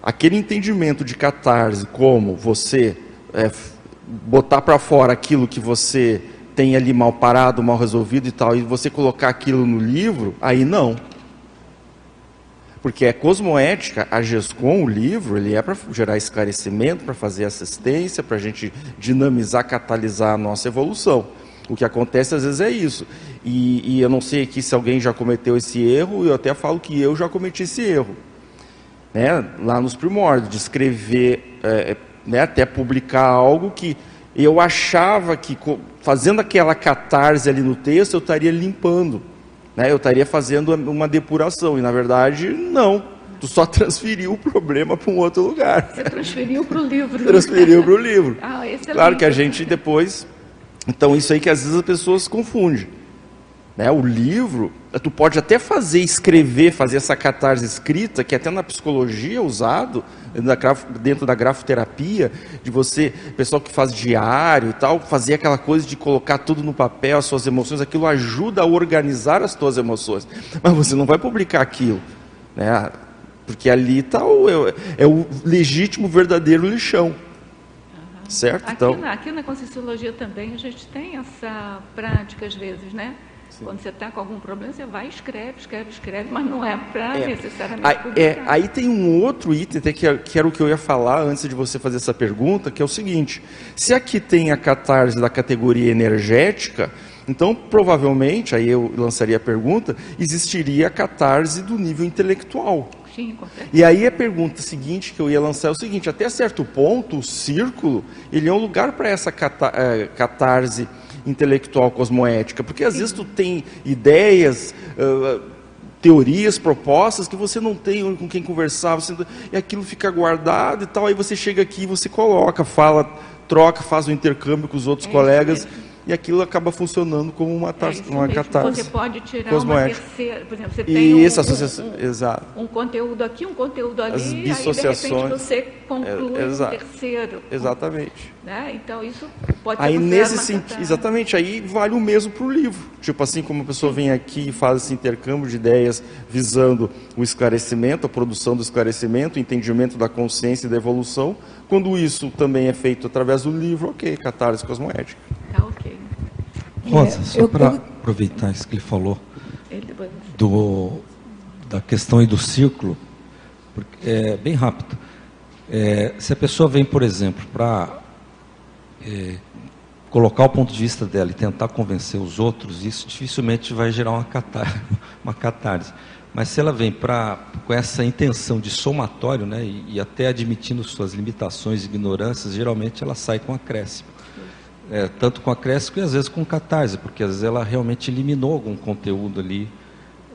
aquele entendimento de catarse como você é, botar para fora aquilo que você tem ali mal parado, mal resolvido e tal, e você colocar aquilo no livro, aí não. Porque é cosmoética, a GESCOM, o livro, ele é para gerar esclarecimento, para fazer assistência, para a gente dinamizar, catalisar a nossa evolução. O que acontece às vezes é isso. E, e, eu não sei aqui se alguém já cometeu esse erro, eu até falo que eu já cometi esse erro. Né? Lá nos primórdios, de escrever, é, né, até publicar algo que eu achava que, fazendo aquela catarse ali no texto, eu estaria limpando né, eu estaria fazendo uma depuração. E na verdade, não. Tu só *laughs* transferiu o problema para um outro lugar. Você transferiu para o livro. transferiu para o *laughs* livro. Ah, claro que a gente depois. Então, isso aí que às vezes as pessoas confundem. Né? O livro, tu pode até fazer, escrever, fazer essa catarse escrita, que até na psicologia é usado, dentro da grafoterapia, de você, pessoal que faz diário e tal, fazer aquela coisa de colocar tudo no papel, as suas emoções, aquilo ajuda a organizar as tuas emoções. Mas você não vai publicar aquilo, né? porque ali está o, é, é o legítimo, verdadeiro lixão. Certo? Aqui, então... na, aqui na Conscienciologia também a gente tem essa prática às vezes, né? Sim. Quando você está com algum problema, você vai, escreve, escreve, escreve, mas não é para é. necessariamente aí, é, aí tem um outro item, até que, que era o que eu ia falar antes de você fazer essa pergunta, que é o seguinte: se aqui tem a catarse da categoria energética, então provavelmente, aí eu lançaria a pergunta, existiria a catarse do nível intelectual. Sim, e aí a pergunta seguinte que eu ia lançar é o seguinte: até certo ponto, o círculo ele é um lugar para essa eh, catarse intelectual cosmoética, porque às vezes tu tem ideias, uh, teorias, propostas que você não tem com quem conversar, você, e aquilo fica guardado e tal, aí você chega aqui você coloca, fala, troca, faz o um intercâmbio com os outros é colegas e aquilo acaba funcionando como uma, tar, é uma catarse. Você pode tirar uma terceira, por exemplo, você tem um, associação, um, exato. um conteúdo aqui, um conteúdo ali, As dissociações, aí de repente você conclui é, um terceiro. Exatamente. Né? Então isso pode aí nesse sentido, exatamente, aí vale o mesmo para o livro. Tipo assim como a pessoa vem aqui e faz esse intercâmbio de ideias visando o esclarecimento, a produção do esclarecimento, o entendimento da consciência e da evolução, quando isso também é feito através do livro, ok, catarse cosmoética. Tá ok. Rosa, é, só para aproveitar isso que ele falou, do, da questão aí do círculo, porque, é bem rápido. É, se a pessoa vem, por exemplo, para é, colocar o ponto de vista dela e tentar convencer os outros, isso dificilmente vai gerar uma, catar, *laughs* uma catarse. Mas se ela vem pra, com essa intenção de somatório, né, e, e até admitindo suas limitações e ignorâncias, geralmente ela sai com acréscimo. É, tanto com acréscimo e às vezes com catarse, porque às vezes ela realmente eliminou algum conteúdo ali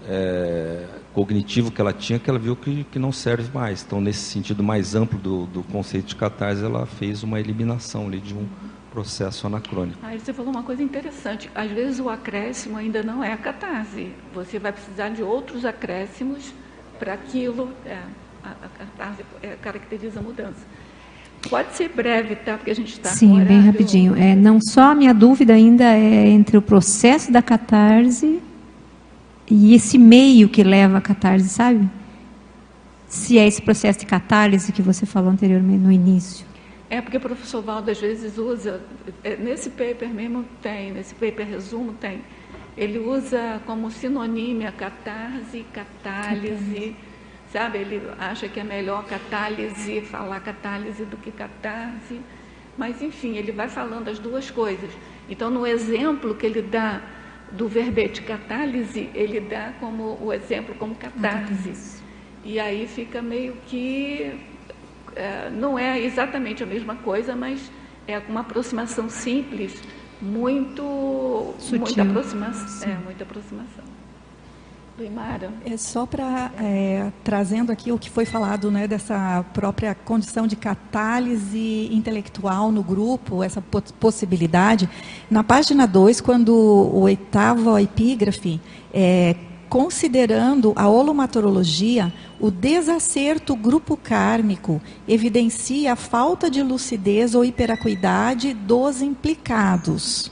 é, cognitivo que ela tinha, que ela viu que, que não serve mais. Então, nesse sentido mais amplo do, do conceito de catarse, ela fez uma eliminação ali de um processo anacrônico. Aí você falou uma coisa interessante. Às vezes o acréscimo ainda não é a catarse. Você vai precisar de outros acréscimos para aquilo. É, a, a catarse é, caracteriza a mudança. Pode ser breve, tá? Porque a gente está. Sim, bem rapidinho. É, não só a minha dúvida ainda é entre o processo da catarse e esse meio que leva a catarse, sabe? Se é esse processo de catálise que você falou anteriormente no início. É porque o professor Valdo às vezes usa, é, nesse paper mesmo tem, nesse paper resumo tem, ele usa como sinônimo a catarse, catálise, sabe? Ele acha que é melhor catálise, falar catálise do que catarse, mas enfim, ele vai falando as duas coisas. Então, no exemplo que ele dá do verbete catálise, ele dá como o exemplo como catarse. E aí fica meio que é, não é exatamente a mesma coisa, mas é uma aproximação simples, muito Sutil. muita aproximação, é muita aproximação. É só para é, trazendo aqui o que foi falado, né, dessa própria condição de catálise intelectual no grupo, essa possibilidade. Na página 2, quando o oitavo epígrafe é, considerando a holomatorologia, o desacerto grupo kármico evidencia a falta de lucidez ou hiperacuidade dos implicados,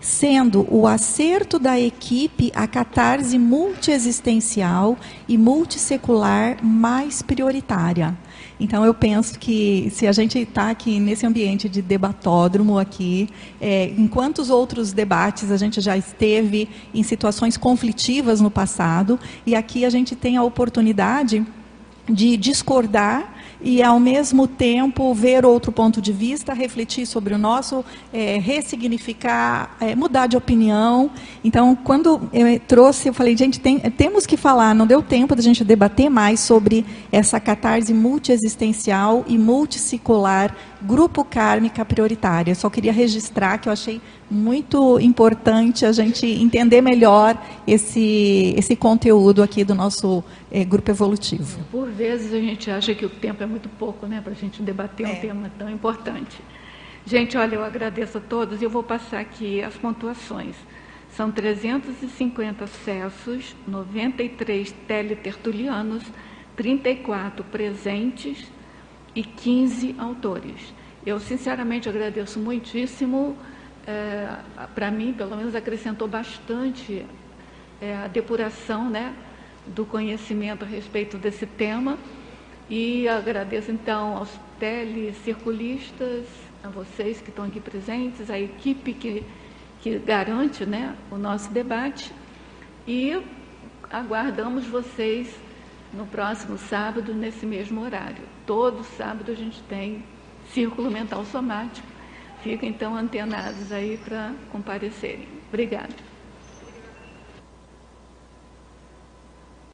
sendo o acerto da equipe a catarse multiexistencial e multissecular mais prioritária. Então eu penso que se a gente está aqui nesse ambiente de debatódromo aqui, é, em quantos outros debates a gente já esteve em situações conflitivas no passado, e aqui a gente tem a oportunidade de discordar e, ao mesmo tempo, ver outro ponto de vista, refletir sobre o nosso, é, ressignificar, é, mudar de opinião. Então, quando eu trouxe, eu falei, gente, tem, temos que falar, não deu tempo da gente debater mais sobre essa catarse multiexistencial e multicicular, grupo kármica prioritária. Eu só queria registrar que eu achei muito importante a gente entender melhor esse, esse conteúdo aqui do nosso é, grupo evolutivo. Por vezes a gente acha que o tempo é muito pouco né, para a gente debater um é. tema tão importante. Gente, olha, eu agradeço a todos e eu vou passar aqui as pontuações. São 350 acessos, 93 teletertulianos, 34 presentes e 15 autores. Eu, sinceramente, agradeço muitíssimo é, para mim, pelo menos, acrescentou bastante é, a depuração né, do conhecimento a respeito desse tema. E agradeço, então, aos telecirculistas, a vocês que estão aqui presentes, a equipe que, que garante né, o nosso debate. E aguardamos vocês no próximo sábado, nesse mesmo horário. Todo sábado a gente tem Círculo Mental Somático Fiquem então antenados aí para comparecerem. Obrigada.